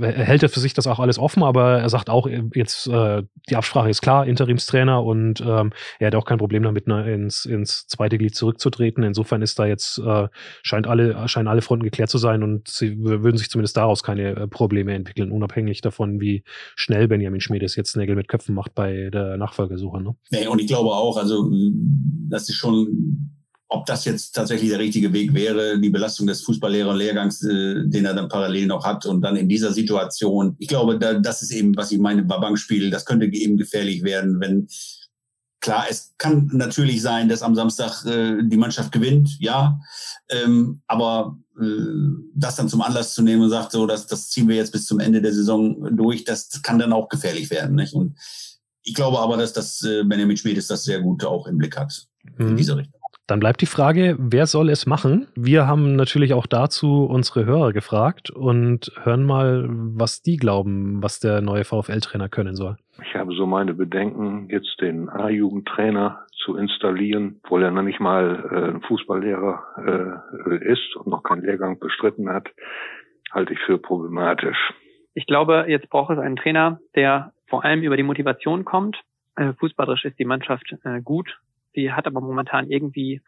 hält er für sich das auch alles offen, aber er sagt auch, jetzt äh, die Absprache ist klar, Interimstrainer und ähm, er hat auch kein Problem damit, ne, ins, ins zweite Glied zurückzutreten. Insofern ist da jetzt, äh, scheint alle, scheinen alle Fronten geklärt zu sein und sie würden sich zumindest daraus keine äh, Probleme entwickeln, unabhängig davon, wie schnell Benjamin Schmiedes jetzt Nägel mit Köpfen macht bei der Nachfolgesuche. Ne? Nee, und ich glaube auch, also das ist schon ob das jetzt tatsächlich der richtige Weg wäre, die Belastung des Fußballlehrer-Lehrgangs, äh, den er dann parallel noch hat und dann in dieser Situation. Ich glaube, da, das ist eben, was ich meine, Bankspiel. Das könnte eben gefährlich werden, wenn klar, es kann natürlich sein, dass am Samstag äh, die Mannschaft gewinnt, ja, ähm, aber äh, das dann zum Anlass zu nehmen und sagt, so, das, das ziehen wir jetzt bis zum Ende der Saison durch, das kann dann auch gefährlich werden. Nicht? Und ich glaube aber, dass das äh, Benjamin Schmiedes das sehr gut auch im Blick hat in mhm. dieser Richtung. Dann bleibt die Frage, wer soll es machen? Wir haben natürlich auch dazu unsere Hörer gefragt und hören mal, was die glauben, was der neue VfL-Trainer können soll. Ich habe so meine Bedenken, jetzt den A-Jugendtrainer zu installieren, obwohl er noch nicht mal äh, ein Fußballlehrer äh, ist und noch keinen Lehrgang bestritten hat, halte ich für problematisch. Ich glaube, jetzt braucht es einen Trainer, der vor allem über die Motivation kommt. Äh, fußballerisch ist die Mannschaft äh, gut. Sie hat aber momentan irgendwie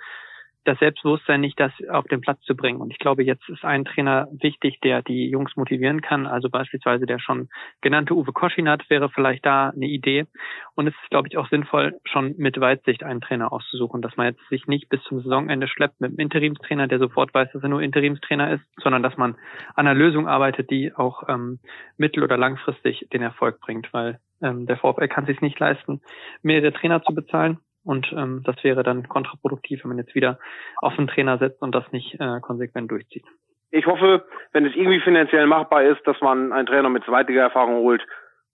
das Selbstbewusstsein nicht, das auf den Platz zu bringen. Und ich glaube, jetzt ist ein Trainer wichtig, der die Jungs motivieren kann. Also beispielsweise der schon genannte Uwe Koschinat wäre vielleicht da eine Idee. Und es ist, glaube ich, auch sinnvoll, schon mit Weitsicht einen Trainer auszusuchen, dass man jetzt sich nicht bis zum Saisonende schleppt mit einem Interimstrainer, der sofort weiß, dass er nur Interimstrainer ist, sondern dass man an einer Lösung arbeitet, die auch ähm, mittel- oder langfristig den Erfolg bringt, weil ähm, der VfL kann sich nicht leisten, mehrere Trainer zu bezahlen. Und ähm, das wäre dann kontraproduktiv, wenn man jetzt wieder auf einen Trainer setzt und das nicht äh, konsequent durchzieht. Ich hoffe, wenn es irgendwie finanziell machbar ist, dass man einen Trainer mit zweitiger Erfahrung holt,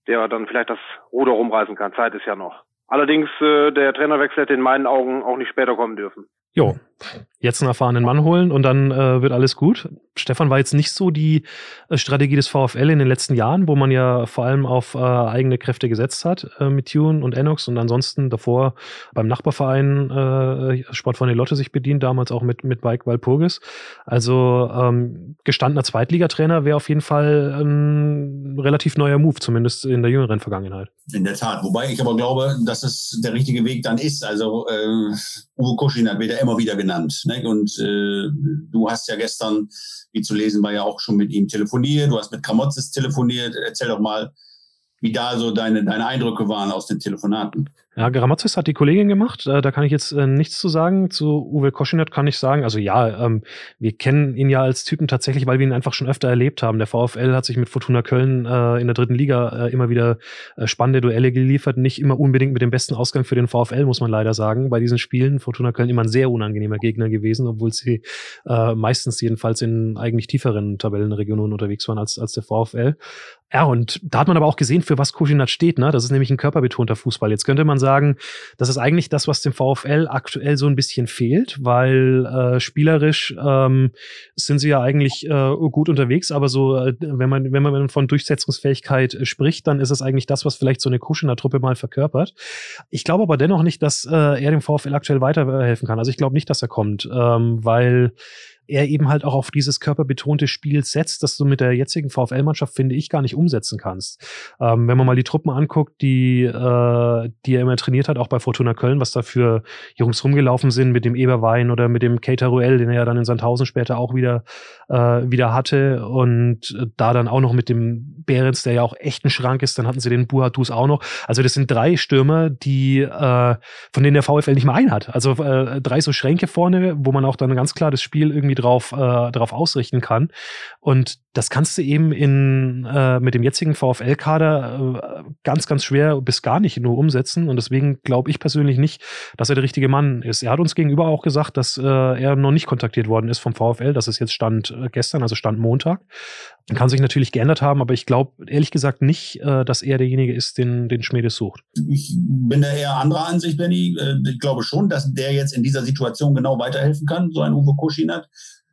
der dann vielleicht das Ruder rumreißen kann. Zeit ist ja noch. Allerdings, äh, der Trainerwechsel hätte in meinen Augen auch nicht später kommen dürfen. Jo, jetzt einen erfahrenen Mann holen und dann äh, wird alles gut. Stefan war jetzt nicht so die äh, Strategie des VfL in den letzten Jahren, wo man ja vor allem auf äh, eigene Kräfte gesetzt hat äh, mit Tune und Enox und ansonsten davor beim Nachbarverein äh, Sportverein Lotte sich bedient, damals auch mit, mit Bike Walpurgis. Also ähm, gestandener Zweitligatrainer wäre auf jeden Fall ein relativ neuer Move, zumindest in der jüngeren Vergangenheit. In der Tat, wobei ich aber glaube, dass es der richtige Weg dann ist. Also äh, Uwe Kuschin wird ja immer wieder genannt. Ne? Und äh, du hast ja gestern, wie zu lesen war, ja auch schon mit ihm telefoniert. Du hast mit Kramotzes telefoniert. Erzähl doch mal, wie da so deine, deine Eindrücke waren aus den Telefonaten. Ja, Grammatzis hat die Kollegin gemacht. Äh, da kann ich jetzt äh, nichts zu sagen. Zu Uwe Koschinat kann ich sagen, also ja, ähm, wir kennen ihn ja als Typen tatsächlich, weil wir ihn einfach schon öfter erlebt haben. Der VfL hat sich mit Fortuna Köln äh, in der dritten Liga äh, immer wieder äh, spannende Duelle geliefert. Nicht immer unbedingt mit dem besten Ausgang für den VfL, muss man leider sagen. Bei diesen Spielen Fortuna Köln immer ein sehr unangenehmer Gegner gewesen, obwohl sie äh, meistens jedenfalls in eigentlich tieferen Tabellenregionen unterwegs waren als, als der VfL. Ja, und da hat man aber auch gesehen, für was Koschinat steht. Ne? Das ist nämlich ein körperbetonter Fußball. Jetzt könnte man sagen, das ist eigentlich das, was dem VfL aktuell so ein bisschen fehlt, weil äh, spielerisch ähm, sind sie ja eigentlich äh, gut unterwegs, aber so, äh, wenn man, wenn man von Durchsetzungsfähigkeit äh, spricht, dann ist es eigentlich das, was vielleicht so eine Kuschener-Truppe mal verkörpert. Ich glaube aber dennoch nicht, dass äh, er dem VfL aktuell weiterhelfen kann. Also ich glaube nicht, dass er kommt, ähm, weil er eben halt auch auf dieses körperbetonte Spiel setzt, das du mit der jetzigen VfL-Mannschaft, finde ich, gar nicht umsetzen kannst. Ähm, wenn man mal die Truppen anguckt, die, äh, die er immer trainiert hat, auch bei Fortuna Köln, was da für Jungs rumgelaufen sind mit dem Eberwein oder mit dem Keita Ruel, den er ja dann in Sandhausen später auch wieder, äh, wieder hatte und da dann auch noch mit dem Behrens, der ja auch echt ein Schrank ist, dann hatten sie den Buhatus auch noch. Also das sind drei Stürmer, die, äh, von denen der VfL nicht mehr ein hat. Also äh, drei so Schränke vorne, wo man auch dann ganz klar das Spiel irgendwie drauf, äh, drauf ausrichten kann. Und das kannst du eben in, äh, mit dem jetzigen VfL-Kader äh, ganz, ganz schwer bis gar nicht nur umsetzen. Und deswegen glaube ich persönlich nicht, dass er der richtige Mann ist. Er hat uns gegenüber auch gesagt, dass äh, er noch nicht kontaktiert worden ist vom VfL. Das ist jetzt Stand äh, gestern, also Stand Montag. Kann sich natürlich geändert haben, aber ich glaube ehrlich gesagt nicht, äh, dass er derjenige ist, den, den Schmedes sucht. Ich bin da eher anderer Ansicht, Benny. Äh, ich glaube schon, dass der jetzt in dieser Situation genau weiterhelfen kann, so ein Uwe Koschinat.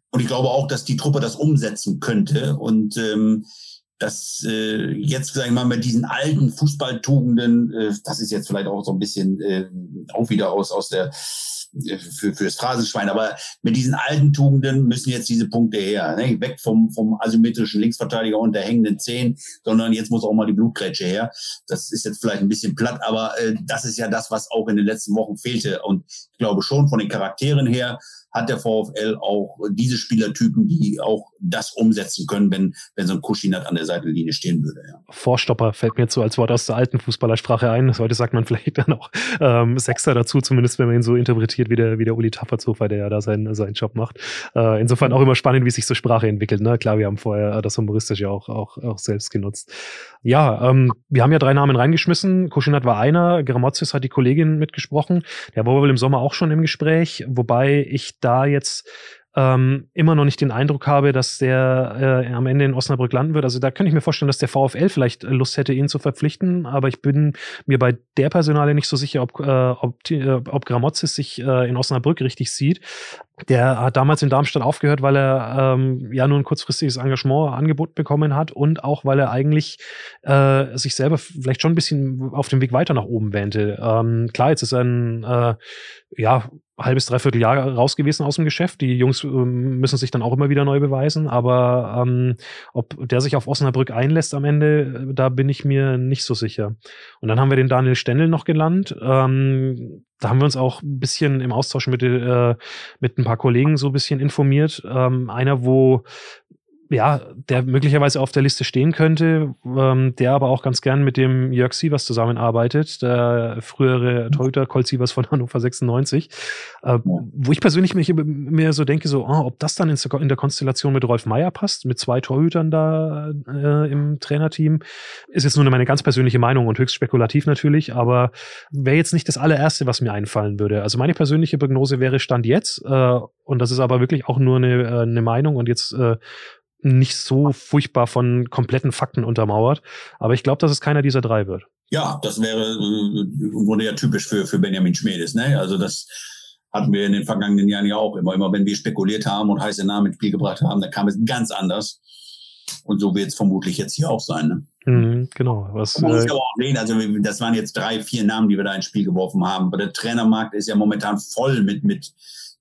Und ich glaube auch, dass die Truppe das umsetzen könnte. Und ähm, dass äh, jetzt, sag ich mal, mit diesen alten Fußballtugenden, äh, das ist jetzt vielleicht auch so ein bisschen äh, auch wieder aus, aus der für, für das Phrasenschwein, aber mit diesen alten Tugenden müssen jetzt diese Punkte her. Ne? Weg vom, vom asymmetrischen Linksverteidiger und der hängenden Zehn, sondern jetzt muss auch mal die Blutgrätsche her. Das ist jetzt vielleicht ein bisschen platt, aber äh, das ist ja das, was auch in den letzten Wochen fehlte. Und glaube schon von den Charakteren her, hat der VfL auch diese Spielertypen, die auch das umsetzen können, wenn, wenn so ein Kuschinat an der Seitenlinie stehen würde. Ja. Vorstopper fällt mir jetzt so als Wort aus der alten Fußballersprache ein. Heute sagt man vielleicht dann auch ähm, Sechster dazu, zumindest wenn man ihn so interpretiert wie der, wie der Uli Tapferzofer, der ja da seinen, seinen Job macht. Äh, insofern auch immer spannend, wie sich so Sprache entwickelt. Ne? Klar, wir haben vorher das humoristisch ja auch, auch, auch selbst genutzt. Ja, ähm, wir haben ja drei Namen reingeschmissen. Kuschinat war einer, Gramozis hat die Kollegin mitgesprochen. Der war wohl im Sommer auch schon im Gespräch, wobei ich da jetzt ähm, immer noch nicht den Eindruck habe, dass der äh, am Ende in Osnabrück landen wird. Also da könnte ich mir vorstellen, dass der VfL vielleicht Lust hätte, ihn zu verpflichten, aber ich bin mir bei der Personale nicht so sicher, ob, äh, ob, äh, ob Gramozis sich äh, in Osnabrück richtig sieht. Der hat damals in Darmstadt aufgehört, weil er ähm, ja nur ein kurzfristiges Engagement angeboten bekommen hat und auch, weil er eigentlich äh, sich selber vielleicht schon ein bisschen auf dem Weg weiter nach oben wähnte. Ähm, klar, jetzt ist ein äh, ja, halbes, dreiviertel Jahr raus gewesen aus dem Geschäft. Die Jungs ähm, müssen sich dann auch immer wieder neu beweisen. Aber ähm, ob der sich auf Osnabrück einlässt am Ende, da bin ich mir nicht so sicher. Und dann haben wir den Daniel Stendel noch gelernt. Ähm, da haben wir uns auch ein bisschen im Austausch mit, äh, mit ein paar Kollegen so ein bisschen informiert. Ähm, einer, wo ja, der möglicherweise auf der Liste stehen könnte, ähm, der aber auch ganz gern mit dem Jörg Sievers zusammenarbeitet, der frühere Torhüter Colt Sievers von Hannover 96, äh, wo ich persönlich mir, mir so denke, so, oh, ob das dann in, in, der Konstellation mit Rolf Meier passt, mit zwei Torhütern da äh, im Trainerteam, ist jetzt nur meine ganz persönliche Meinung und höchst spekulativ natürlich, aber wäre jetzt nicht das allererste, was mir einfallen würde. Also meine persönliche Prognose wäre Stand jetzt, äh, und das ist aber wirklich auch nur eine, äh, eine Meinung und jetzt äh, nicht so furchtbar von kompletten Fakten untermauert. Aber ich glaube, dass es keiner dieser drei wird. Ja, das wäre äh, wurde ja typisch für, für Benjamin Schmedes. Ne? Also das hatten wir in den vergangenen Jahren ja auch immer. Immer wenn wir spekuliert haben und heiße Namen ins Spiel gebracht haben, dann kam es ganz anders. Und so wird es vermutlich jetzt hier auch sein. Ne? Mhm, genau. Was, Man muss äh, aber auch sehen, also das waren jetzt drei, vier Namen, die wir da ins Spiel geworfen haben. Aber der Trainermarkt ist ja momentan voll mit, mit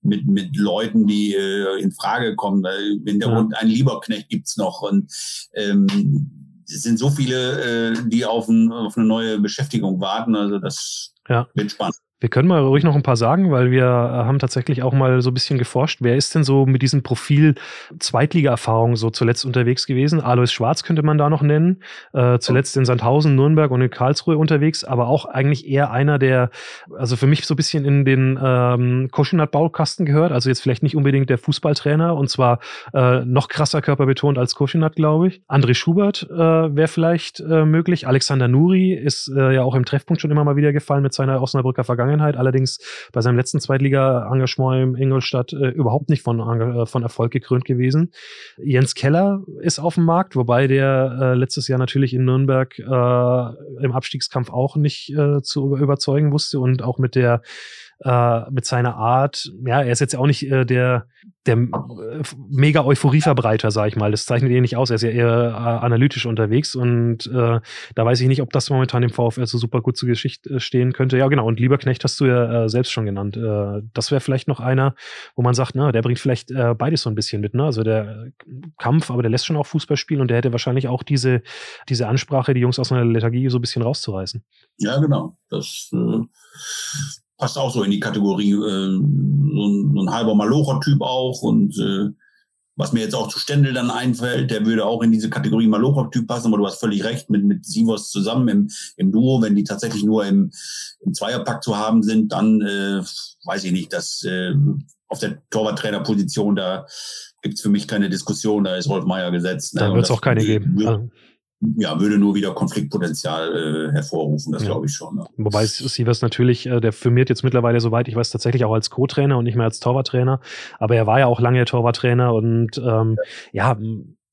mit, mit Leuten, die äh, in Frage kommen. Weil in der ja. Hund ein Lieberknecht gibt's noch. Und ähm, es sind so viele, äh, die auf, ein, auf eine neue Beschäftigung warten. Also das ja. wird spannend. Wir können mal ruhig noch ein paar sagen, weil wir äh, haben tatsächlich auch mal so ein bisschen geforscht. Wer ist denn so mit diesem Profil Zweitliga-Erfahrung so zuletzt unterwegs gewesen? Alois Schwarz könnte man da noch nennen. Äh, zuletzt in Sandhausen, Nürnberg und in Karlsruhe unterwegs, aber auch eigentlich eher einer, der, also für mich so ein bisschen in den ähm, Koschinat-Baukasten gehört. Also jetzt vielleicht nicht unbedingt der Fußballtrainer und zwar äh, noch krasser körperbetont als Koschinat, glaube ich. André Schubert äh, wäre vielleicht äh, möglich. Alexander Nuri ist äh, ja auch im Treffpunkt schon immer mal wieder gefallen mit seiner Osnabrücker Vergangenheit. Vergangenheit, allerdings bei seinem letzten Zweitliga-Engagement im Ingolstadt äh, überhaupt nicht von, äh, von Erfolg gekrönt gewesen. Jens Keller ist auf dem Markt, wobei der äh, letztes Jahr natürlich in Nürnberg äh, im Abstiegskampf auch nicht äh, zu überzeugen wusste und auch mit der äh, mit seiner Art, ja, er ist jetzt auch nicht äh, der, der äh, mega Euphorieverbreiter, sag ich mal. Das zeichnet ihn nicht aus. Er ist ja eher äh, analytisch unterwegs und äh, da weiß ich nicht, ob das momentan dem VfL so super gut zu Geschichte äh, stehen könnte. Ja, genau. Und Lieberknecht hast du ja äh, selbst schon genannt. Äh, das wäre vielleicht noch einer, wo man sagt, na, der bringt vielleicht äh, beides so ein bisschen mit. Ne? Also der Kampf, aber der lässt schon auch Fußball spielen und der hätte wahrscheinlich auch diese, diese Ansprache, die Jungs aus einer Lethargie so ein bisschen rauszureißen. Ja, genau. Das äh, passt auch so in die Kategorie, äh, so, ein, so ein halber Malocher-Typ auch. Und äh, was mir jetzt auch zu Stendel dann einfällt, der würde auch in diese Kategorie Malocher-Typ passen, aber du hast völlig recht, mit, mit Sivos zusammen im, im Duo, wenn die tatsächlich nur im, im Zweierpack zu haben sind, dann äh, weiß ich nicht, dass äh, auf der Torwarttrainerposition, da gibt's für mich keine Diskussion, da ist Rolf Meier gesetzt. Ne? Da wird es auch keine geben. Würde, ja, würde nur wieder Konfliktpotenzial äh, hervorrufen, das ja. glaube ich schon. Ja. Wobei Sievers natürlich, äh, der firmiert jetzt mittlerweile, soweit ich weiß, tatsächlich auch als Co-Trainer und nicht mehr als Torwarttrainer. Aber er war ja auch lange Torwarttrainer und ähm, ja. ja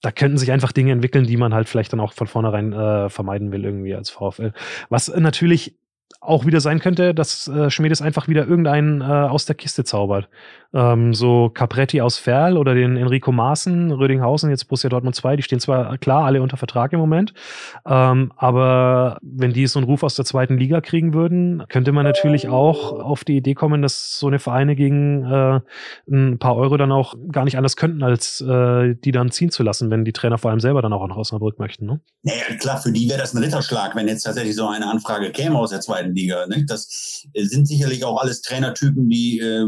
da könnten sich einfach Dinge entwickeln, die man halt vielleicht dann auch von vornherein äh, vermeiden will, irgendwie als VfL. Was natürlich auch wieder sein könnte, dass äh, Schmiedes einfach wieder irgendeinen äh, aus der Kiste zaubert. Ähm, so Capretti aus Ferl oder den Enrico Maaßen, Rödinghausen, jetzt Borussia Dortmund 2, die stehen zwar klar alle unter Vertrag im Moment, ähm, aber wenn die so einen Ruf aus der zweiten Liga kriegen würden, könnte man natürlich auch auf die Idee kommen, dass so eine Vereine gegen äh, ein paar Euro dann auch gar nicht anders könnten, als äh, die dann ziehen zu lassen, wenn die Trainer vor allem selber dann auch nach Osnabrück möchten. Ne? Naja, klar, für die wäre das ein Ritterschlag, wenn jetzt tatsächlich so eine Anfrage käme aus der zweiten Liga. Ne? Das sind sicherlich auch alles Trainertypen, die äh,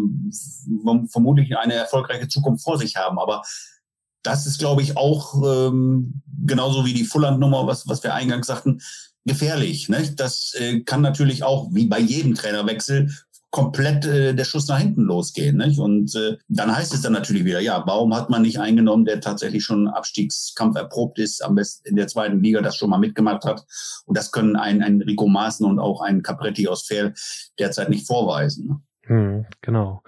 vermutlich eine erfolgreiche Zukunft vor sich haben. Aber das ist, glaube ich, auch ähm, genauso wie die Fulland-Nummer, was, was wir eingangs sagten, gefährlich. Ne? Das äh, kann natürlich auch, wie bei jedem Trainerwechsel, komplett äh, der Schuss nach hinten losgehen. Nicht? Und äh, dann heißt es dann natürlich wieder, ja, warum hat man nicht eingenommen, der tatsächlich schon Abstiegskampf erprobt ist, am besten in der zweiten Liga das schon mal mitgemacht hat. Und das können ein, ein Rico Maaßen und auch ein Capretti aus Fair derzeit nicht vorweisen. Ne? Hm, genau.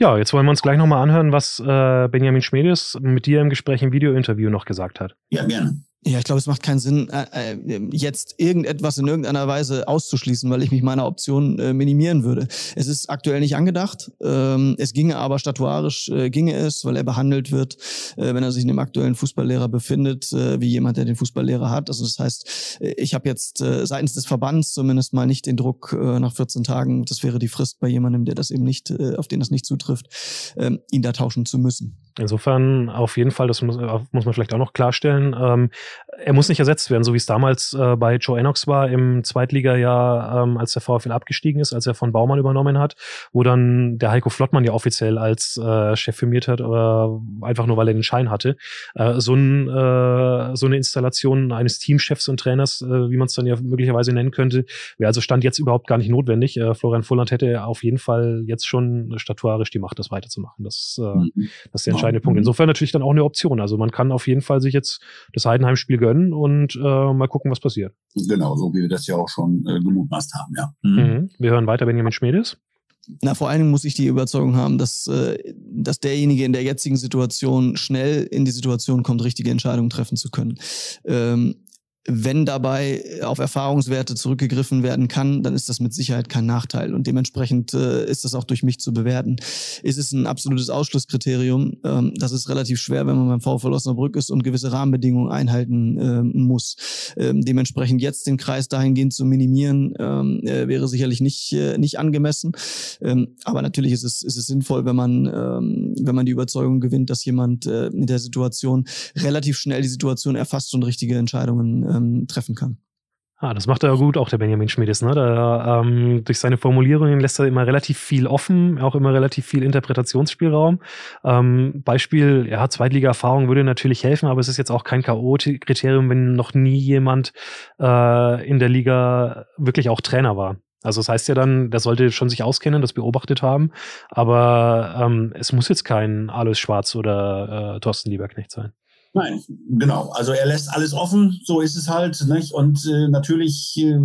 Ja, jetzt wollen wir uns gleich nochmal anhören, was äh, Benjamin Schmedes mit dir im Gespräch im Videointerview noch gesagt hat. Ja, gerne. Ja, ich glaube, es macht keinen Sinn, äh, äh, jetzt irgendetwas in irgendeiner Weise auszuschließen, weil ich mich meiner Option äh, minimieren würde. Es ist aktuell nicht angedacht. Ähm, es ginge aber statuarisch ginge es, weil er behandelt wird, wenn er sich in dem aktuellen Fußballlehrer befindet, wie jemand, der den Fußballlehrer hat. Also das heißt, ich habe jetzt seitens des Verbands zumindest mal nicht den Druck nach 14 Tagen, das wäre die Frist bei jemandem, der das eben nicht, auf den das nicht zutrifft, äh, ihn da tauschen zu müssen. Insofern auf jeden Fall, das muss, muss man vielleicht auch noch klarstellen. Ähm, er muss nicht ersetzt werden, so wie es damals äh, bei Joe Enox war im Zweitliga-Jahr, ähm, als der VfL abgestiegen ist, als er von Baumann übernommen hat, wo dann der Heiko Flottmann ja offiziell als äh, Chef firmiert hat, aber einfach nur, weil er den Schein hatte. Äh, so, ein, äh, so eine Installation eines Teamchefs und Trainers, äh, wie man es dann ja möglicherweise nennen könnte, wäre also Stand jetzt überhaupt gar nicht notwendig. Äh, Florian Fulland hätte auf jeden Fall jetzt schon statuarisch die Macht, das weiterzumachen. Das, äh, mhm. das ist der entscheidende ja. Punkt. Insofern natürlich dann auch eine Option. Also man kann auf jeden Fall sich jetzt das Heidenheim-Spiel gönnen und äh, mal gucken, was passiert. Genau, so wie wir das ja auch schon äh, gemutmaßt haben, ja. Mhm. Mhm. Wir hören weiter Benjamin Schmedes. Na, vor allen Dingen muss ich die Überzeugung haben, dass, äh, dass derjenige in der jetzigen Situation schnell in die Situation kommt, richtige Entscheidungen treffen zu können. Ähm, wenn dabei auf Erfahrungswerte zurückgegriffen werden kann, dann ist das mit Sicherheit kein Nachteil. Und dementsprechend äh, ist das auch durch mich zu bewerten. Ist es ein absolutes Ausschlusskriterium? Ähm, das ist relativ schwer, wenn man beim VfL Osnabrück ist und gewisse Rahmenbedingungen einhalten äh, muss. Ähm, dementsprechend jetzt den Kreis dahingehend zu minimieren, ähm, äh, wäre sicherlich nicht, äh, nicht angemessen. Ähm, aber natürlich ist es, ist es sinnvoll, wenn man, ähm, wenn man die Überzeugung gewinnt, dass jemand äh, in der Situation relativ schnell die Situation erfasst und richtige Entscheidungen äh, ähm, treffen kann. Ah, das macht er gut, auch der Benjamin Schmiedes. Ne? Ähm, durch seine Formulierungen lässt er immer relativ viel offen, auch immer relativ viel Interpretationsspielraum. Ähm, Beispiel, ja, Zweitliga-Erfahrung würde natürlich helfen, aber es ist jetzt auch kein K.O.-Kriterium, wenn noch nie jemand äh, in der Liga wirklich auch Trainer war. Also das heißt ja dann, der sollte schon sich auskennen, das beobachtet haben, aber ähm, es muss jetzt kein Alois Schwarz oder äh, Thorsten Lieberknecht sein. Nein, genau. Also er lässt alles offen, so ist es halt. Nicht? Und äh, natürlich, äh,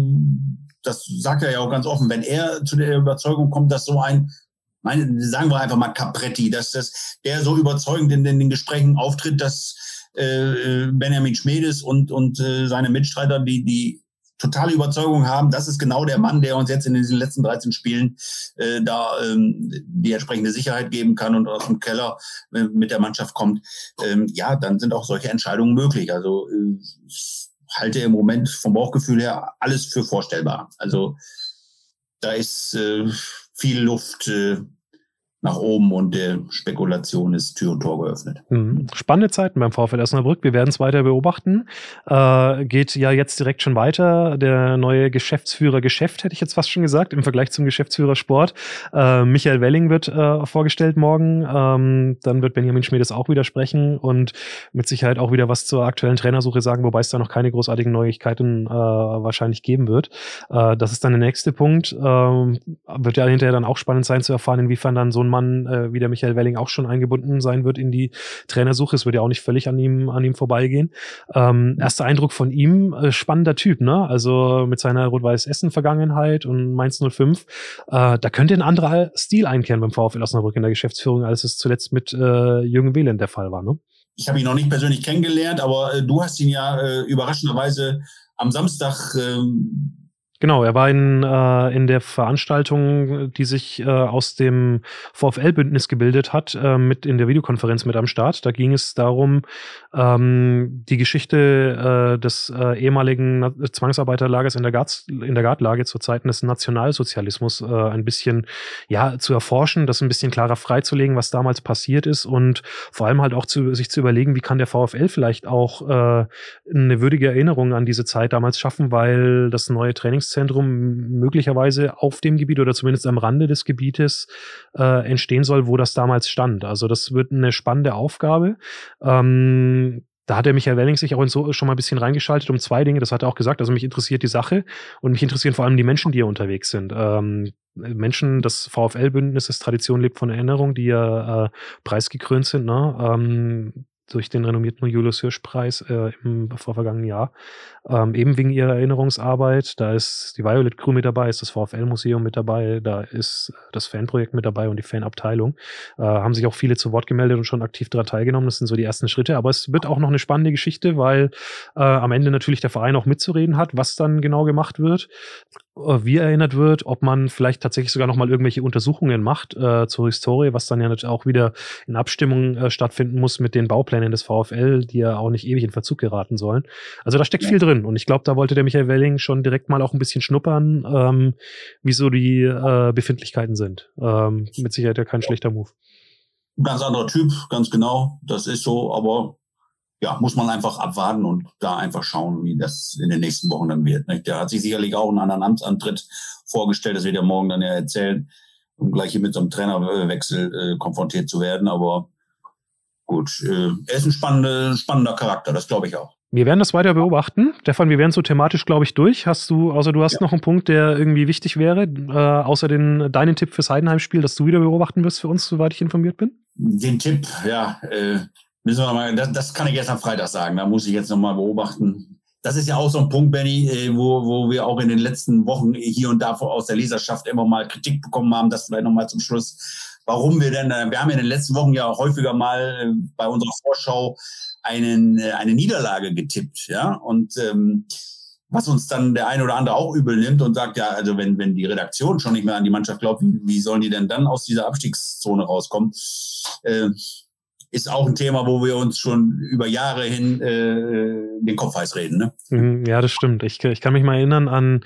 das sagt er ja auch ganz offen, wenn er zu der Überzeugung kommt, dass so ein, meine, sagen wir einfach mal Capretti, dass das, der so überzeugend in, in den Gesprächen auftritt, dass äh, Benjamin Schmedes und, und äh, seine Mitstreiter, die, die totale Überzeugung haben, das ist genau der Mann, der uns jetzt in diesen letzten 13 Spielen äh, da ähm, die entsprechende Sicherheit geben kann und aus dem Keller äh, mit der Mannschaft kommt, ähm, ja, dann sind auch solche Entscheidungen möglich. Also äh, ich halte im Moment vom Bauchgefühl her alles für vorstellbar. Also da ist äh, viel Luft äh, nach oben und der Spekulation ist Tür und Tor geöffnet. Mhm. Spannende Zeiten beim VfL Osnabrück. Wir werden es weiter beobachten. Äh, geht ja jetzt direkt schon weiter. Der neue Geschäftsführer Geschäft, hätte ich jetzt fast schon gesagt, im Vergleich zum Geschäftsführer Sport. Äh, Michael Welling wird äh, vorgestellt morgen. Ähm, dann wird Benjamin Schmiedes auch wieder sprechen und mit Sicherheit auch wieder was zur aktuellen Trainersuche sagen, wobei es da noch keine großartigen Neuigkeiten äh, wahrscheinlich geben wird. Äh, das ist dann der nächste Punkt. Ähm, wird ja hinterher dann auch spannend sein zu erfahren, inwiefern dann so ein Mann äh, wie der Michael Welling auch schon eingebunden sein wird in die Trainersuche. Es wird ja auch nicht völlig an ihm, an ihm vorbeigehen. Ähm, erster Eindruck von ihm, äh, spannender Typ, ne? Also mit seiner Rot-Weiß-Essen-Vergangenheit und Mainz 05. Äh, da könnte ein anderer Stil einkehren beim VfL Osnabrück in der Geschäftsführung, als es zuletzt mit äh, Jürgen Wehlen der Fall war, ne? Ich habe ihn noch nicht persönlich kennengelernt, aber äh, du hast ihn ja äh, überraschenderweise am Samstag ähm, Genau, er war in, äh, in der Veranstaltung, die sich äh, aus dem VfL-Bündnis gebildet hat, äh, mit in der Videokonferenz mit am Start. Da ging es darum, ähm, die Geschichte äh, des äh, ehemaligen Zwangsarbeiterlagers in der, Garz, in der Gartlage zu Zeiten des Nationalsozialismus äh, ein bisschen ja, zu erforschen, das ein bisschen klarer freizulegen, was damals passiert ist und vor allem halt auch zu, sich zu überlegen, wie kann der VfL vielleicht auch eine würdige Erinnerung an diese Zeit damals schaffen, weil das neue Trainings Trainingszentrum möglicherweise auf dem Gebiet oder zumindest am Rande des Gebietes äh, entstehen soll, wo das damals stand. Also das wird eine spannende Aufgabe. Ähm, da hat der Michael Welling sich auch in so schon mal ein bisschen reingeschaltet um zwei Dinge. Das hat er auch gesagt. Also mich interessiert die Sache und mich interessieren vor allem die Menschen, die hier unterwegs sind. Ähm, Menschen, das VfL-Bündnis, das Tradition lebt von Erinnerung, die ja äh, preisgekrönt sind. Ne? Ähm, durch den renommierten Julius Hirsch-Preis äh, im vorvergangenen Jahr. Ähm, eben wegen ihrer Erinnerungsarbeit. Da ist die Violet Crew mit dabei, ist das VfL-Museum mit dabei, da ist das Fanprojekt mit dabei und die Fanabteilung. Äh, haben sich auch viele zu Wort gemeldet und schon aktiv daran teilgenommen. Das sind so die ersten Schritte. Aber es wird auch noch eine spannende Geschichte, weil äh, am Ende natürlich der Verein auch mitzureden hat, was dann genau gemacht wird. Äh, wie erinnert wird, ob man vielleicht tatsächlich sogar noch mal irgendwelche Untersuchungen macht äh, zur Historie, was dann ja natürlich auch wieder in Abstimmung äh, stattfinden muss mit den Bauplänen des VfL, die ja auch nicht ewig in Verzug geraten sollen. Also da steckt ja. viel drin und ich glaube, da wollte der Michael Welling schon direkt mal auch ein bisschen schnuppern, ähm, wie so die äh, Befindlichkeiten sind. Ähm, mit Sicherheit ja kein schlechter Move. Ganz anderer Typ, ganz genau. Das ist so, aber ja, muss man einfach abwarten und da einfach schauen, wie das in den nächsten Wochen dann wird. Nicht? Der hat sich sicherlich auch einen anderen Amtsantritt vorgestellt, das wird er morgen dann ja erzählen, um gleich hier mit so einem Trainerwechsel äh, konfrontiert zu werden. Aber gut, äh, er ist ein spannender, spannender Charakter, das glaube ich auch. Wir werden das weiter beobachten. Stefan, wir werden so thematisch, glaube ich, durch. Hast du, außer du hast ja. noch einen Punkt, der irgendwie wichtig wäre, äh, außer den, deinen Tipp fürs Heidenheim-Spiel, das du wieder beobachten wirst für uns, soweit ich informiert bin? Den Tipp, ja, äh, Müssen wir mal, das, das kann ich erst am Freitag sagen. Da muss ich jetzt nochmal beobachten. Das ist ja auch so ein Punkt, Benny, äh, wo, wo wir auch in den letzten Wochen hier und da aus der Leserschaft immer mal Kritik bekommen haben. Das vielleicht nochmal zum Schluss. Warum wir denn, äh, wir haben in den letzten Wochen ja häufiger mal äh, bei unserer Vorschau einen, eine Niederlage getippt, ja, und ähm, was uns dann der eine oder andere auch übel nimmt und sagt, ja, also wenn, wenn die Redaktion schon nicht mehr an die Mannschaft glaubt, wie, wie sollen die denn dann aus dieser Abstiegszone rauskommen? Äh, ist auch ein Thema, wo wir uns schon über Jahre hin äh, den Kopf heiß reden. Ne? Mhm, ja, das stimmt. Ich, ich kann mich mal erinnern an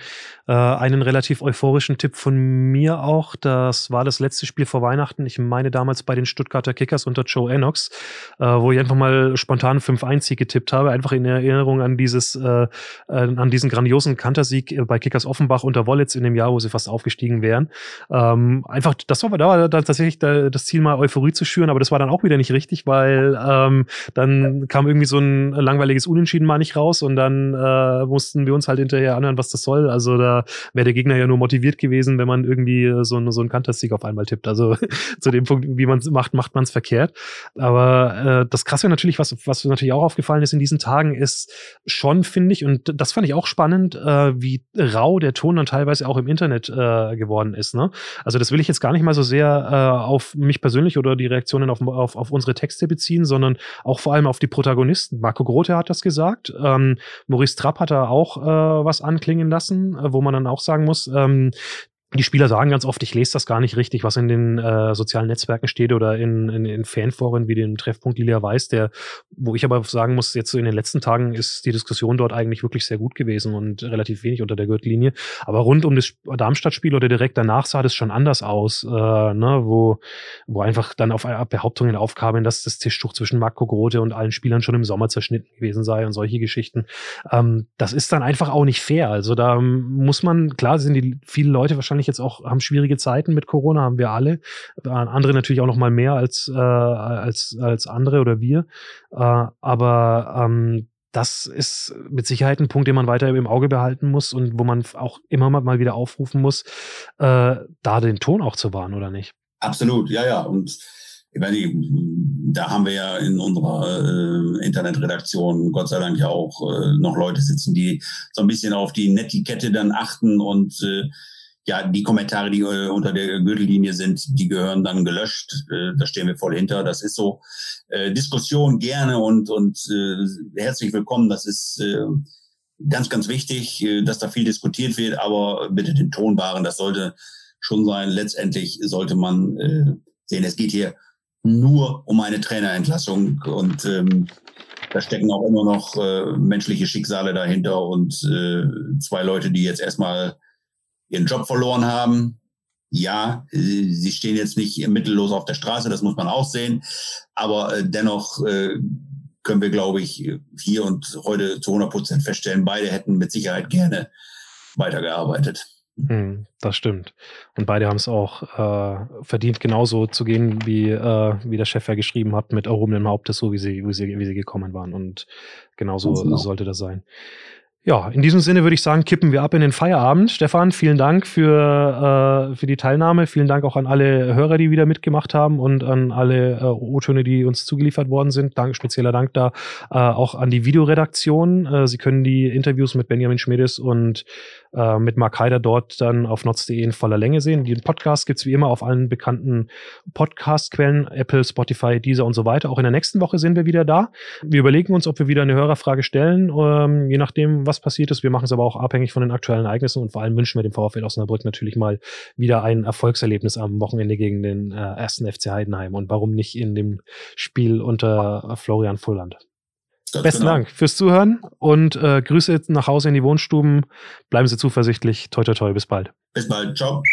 äh, einen relativ euphorischen Tipp von mir auch. Das war das letzte Spiel vor Weihnachten. Ich meine damals bei den Stuttgarter Kickers unter Joe Ennox, äh, wo ich einfach mal spontan 5-1-Sieg getippt habe. Einfach in Erinnerung an dieses, äh, äh, an diesen grandiosen Kantersieg bei Kickers Offenbach unter Wollitz in dem Jahr, wo sie fast aufgestiegen wären. Ähm, einfach, das war, da war dann tatsächlich das Ziel, mal Euphorie zu schüren, aber das war dann auch wieder nicht richtig, weil ähm, dann kam irgendwie so ein langweiliges Unentschieden mal nicht raus und dann äh, mussten wir uns halt hinterher anhören, was das soll. Also da wäre der Gegner ja nur motiviert gewesen, wenn man irgendwie äh, so, so einen Kanterstick auf einmal tippt. Also zu dem Punkt, wie man es macht, macht man es verkehrt. Aber äh, das Krasse natürlich, was, was natürlich auch aufgefallen ist in diesen Tagen, ist schon, finde ich, und das fand ich auch spannend, äh, wie rau der Ton dann teilweise auch im Internet äh, geworden ist. Ne? Also das will ich jetzt gar nicht mal so sehr äh, auf mich persönlich oder die Reaktionen auf, auf, auf unsere Texte beziehen, sondern auch vor allem auf die Protagonisten. Marco Grote hat das gesagt. Ähm, Maurice Trapp hat da auch äh, was anklingen lassen, äh, wo man dann auch sagen muss, ähm, die Spieler sagen ganz oft, ich lese das gar nicht richtig, was in den äh, sozialen Netzwerken steht oder in, in, in Fanforen wie dem Treffpunkt Lilia Weiß, der, wo ich aber sagen muss, jetzt so in den letzten Tagen ist die Diskussion dort eigentlich wirklich sehr gut gewesen und relativ wenig unter der Gürtellinie. Aber rund um das Darmstadt-Spiel oder direkt danach sah das schon anders aus, äh, ne, wo, wo einfach dann auf Behauptungen aufkamen, dass das Tischtuch zwischen Marco Grote und allen Spielern schon im Sommer zerschnitten gewesen sei und solche Geschichten. Ähm, das ist dann einfach auch nicht fair. Also da muss man, klar sind die viele Leute wahrscheinlich wahrscheinlich jetzt auch, haben schwierige Zeiten mit Corona, haben wir alle. Äh, andere natürlich auch noch mal mehr als, äh, als, als andere oder wir. Äh, aber ähm, das ist mit Sicherheit ein Punkt, den man weiter im Auge behalten muss und wo man auch immer mal wieder aufrufen muss, äh, da den Ton auch zu wahren, oder nicht? Absolut, ja, ja. Und ich meine, da haben wir ja in unserer äh, Internetredaktion Gott sei Dank ja auch äh, noch Leute sitzen, die so ein bisschen auf die Netiquette dann achten und äh, ja, die Kommentare, die äh, unter der Gürtellinie sind, die gehören dann gelöscht. Äh, da stehen wir voll hinter. Das ist so. Äh, Diskussion gerne und, und äh, herzlich willkommen. Das ist äh, ganz, ganz wichtig, äh, dass da viel diskutiert wird, aber bitte den Ton wahren. Das sollte schon sein. Letztendlich sollte man äh, sehen, es geht hier nur um eine Trainerentlassung und ähm, da stecken auch immer noch äh, menschliche Schicksale dahinter und äh, zwei Leute, die jetzt erstmal ihren Job verloren haben. Ja, sie stehen jetzt nicht mittellos auf der Straße, das muss man auch sehen. Aber äh, dennoch äh, können wir, glaube ich, hier und heute zu 100 Prozent feststellen, beide hätten mit Sicherheit gerne weitergearbeitet. Hm, das stimmt. Und beide haben es auch äh, verdient, genauso zu gehen, wie, äh, wie der Chef ja geschrieben hat, mit erhobenem Hauptes, so wie sie, wie sie, wie sie gekommen waren. Und genauso genau. sollte das sein. Ja, in diesem Sinne würde ich sagen, kippen wir ab in den Feierabend. Stefan, vielen Dank für, äh, für die Teilnahme. Vielen Dank auch an alle Hörer, die wieder mitgemacht haben und an alle äh, O-Töne, die uns zugeliefert worden sind. Dank, spezieller Dank da äh, auch an die Videoredaktion. Äh, Sie können die Interviews mit Benjamin Schmiedes und äh, mit Mark Heider dort dann auf notz.de in voller Länge sehen. Den Podcast gibt's wie immer auf allen bekannten Podcast-Quellen, Apple, Spotify, Deezer und so weiter. Auch in der nächsten Woche sind wir wieder da. Wir überlegen uns, ob wir wieder eine Hörerfrage stellen, ähm, je nachdem, was passiert ist. Wir machen es aber auch abhängig von den aktuellen Ereignissen und vor allem wünschen wir dem VfL Osnabrück natürlich mal wieder ein Erfolgserlebnis am Wochenende gegen den äh, ersten FC Heidenheim und warum nicht in dem Spiel unter Florian Fulland. Ganz Besten genau. Dank fürs Zuhören und äh, Grüße nach Hause in die Wohnstuben. Bleiben Sie zuversichtlich. Toi, toi, toi. Bis bald. Bis bald. Ciao.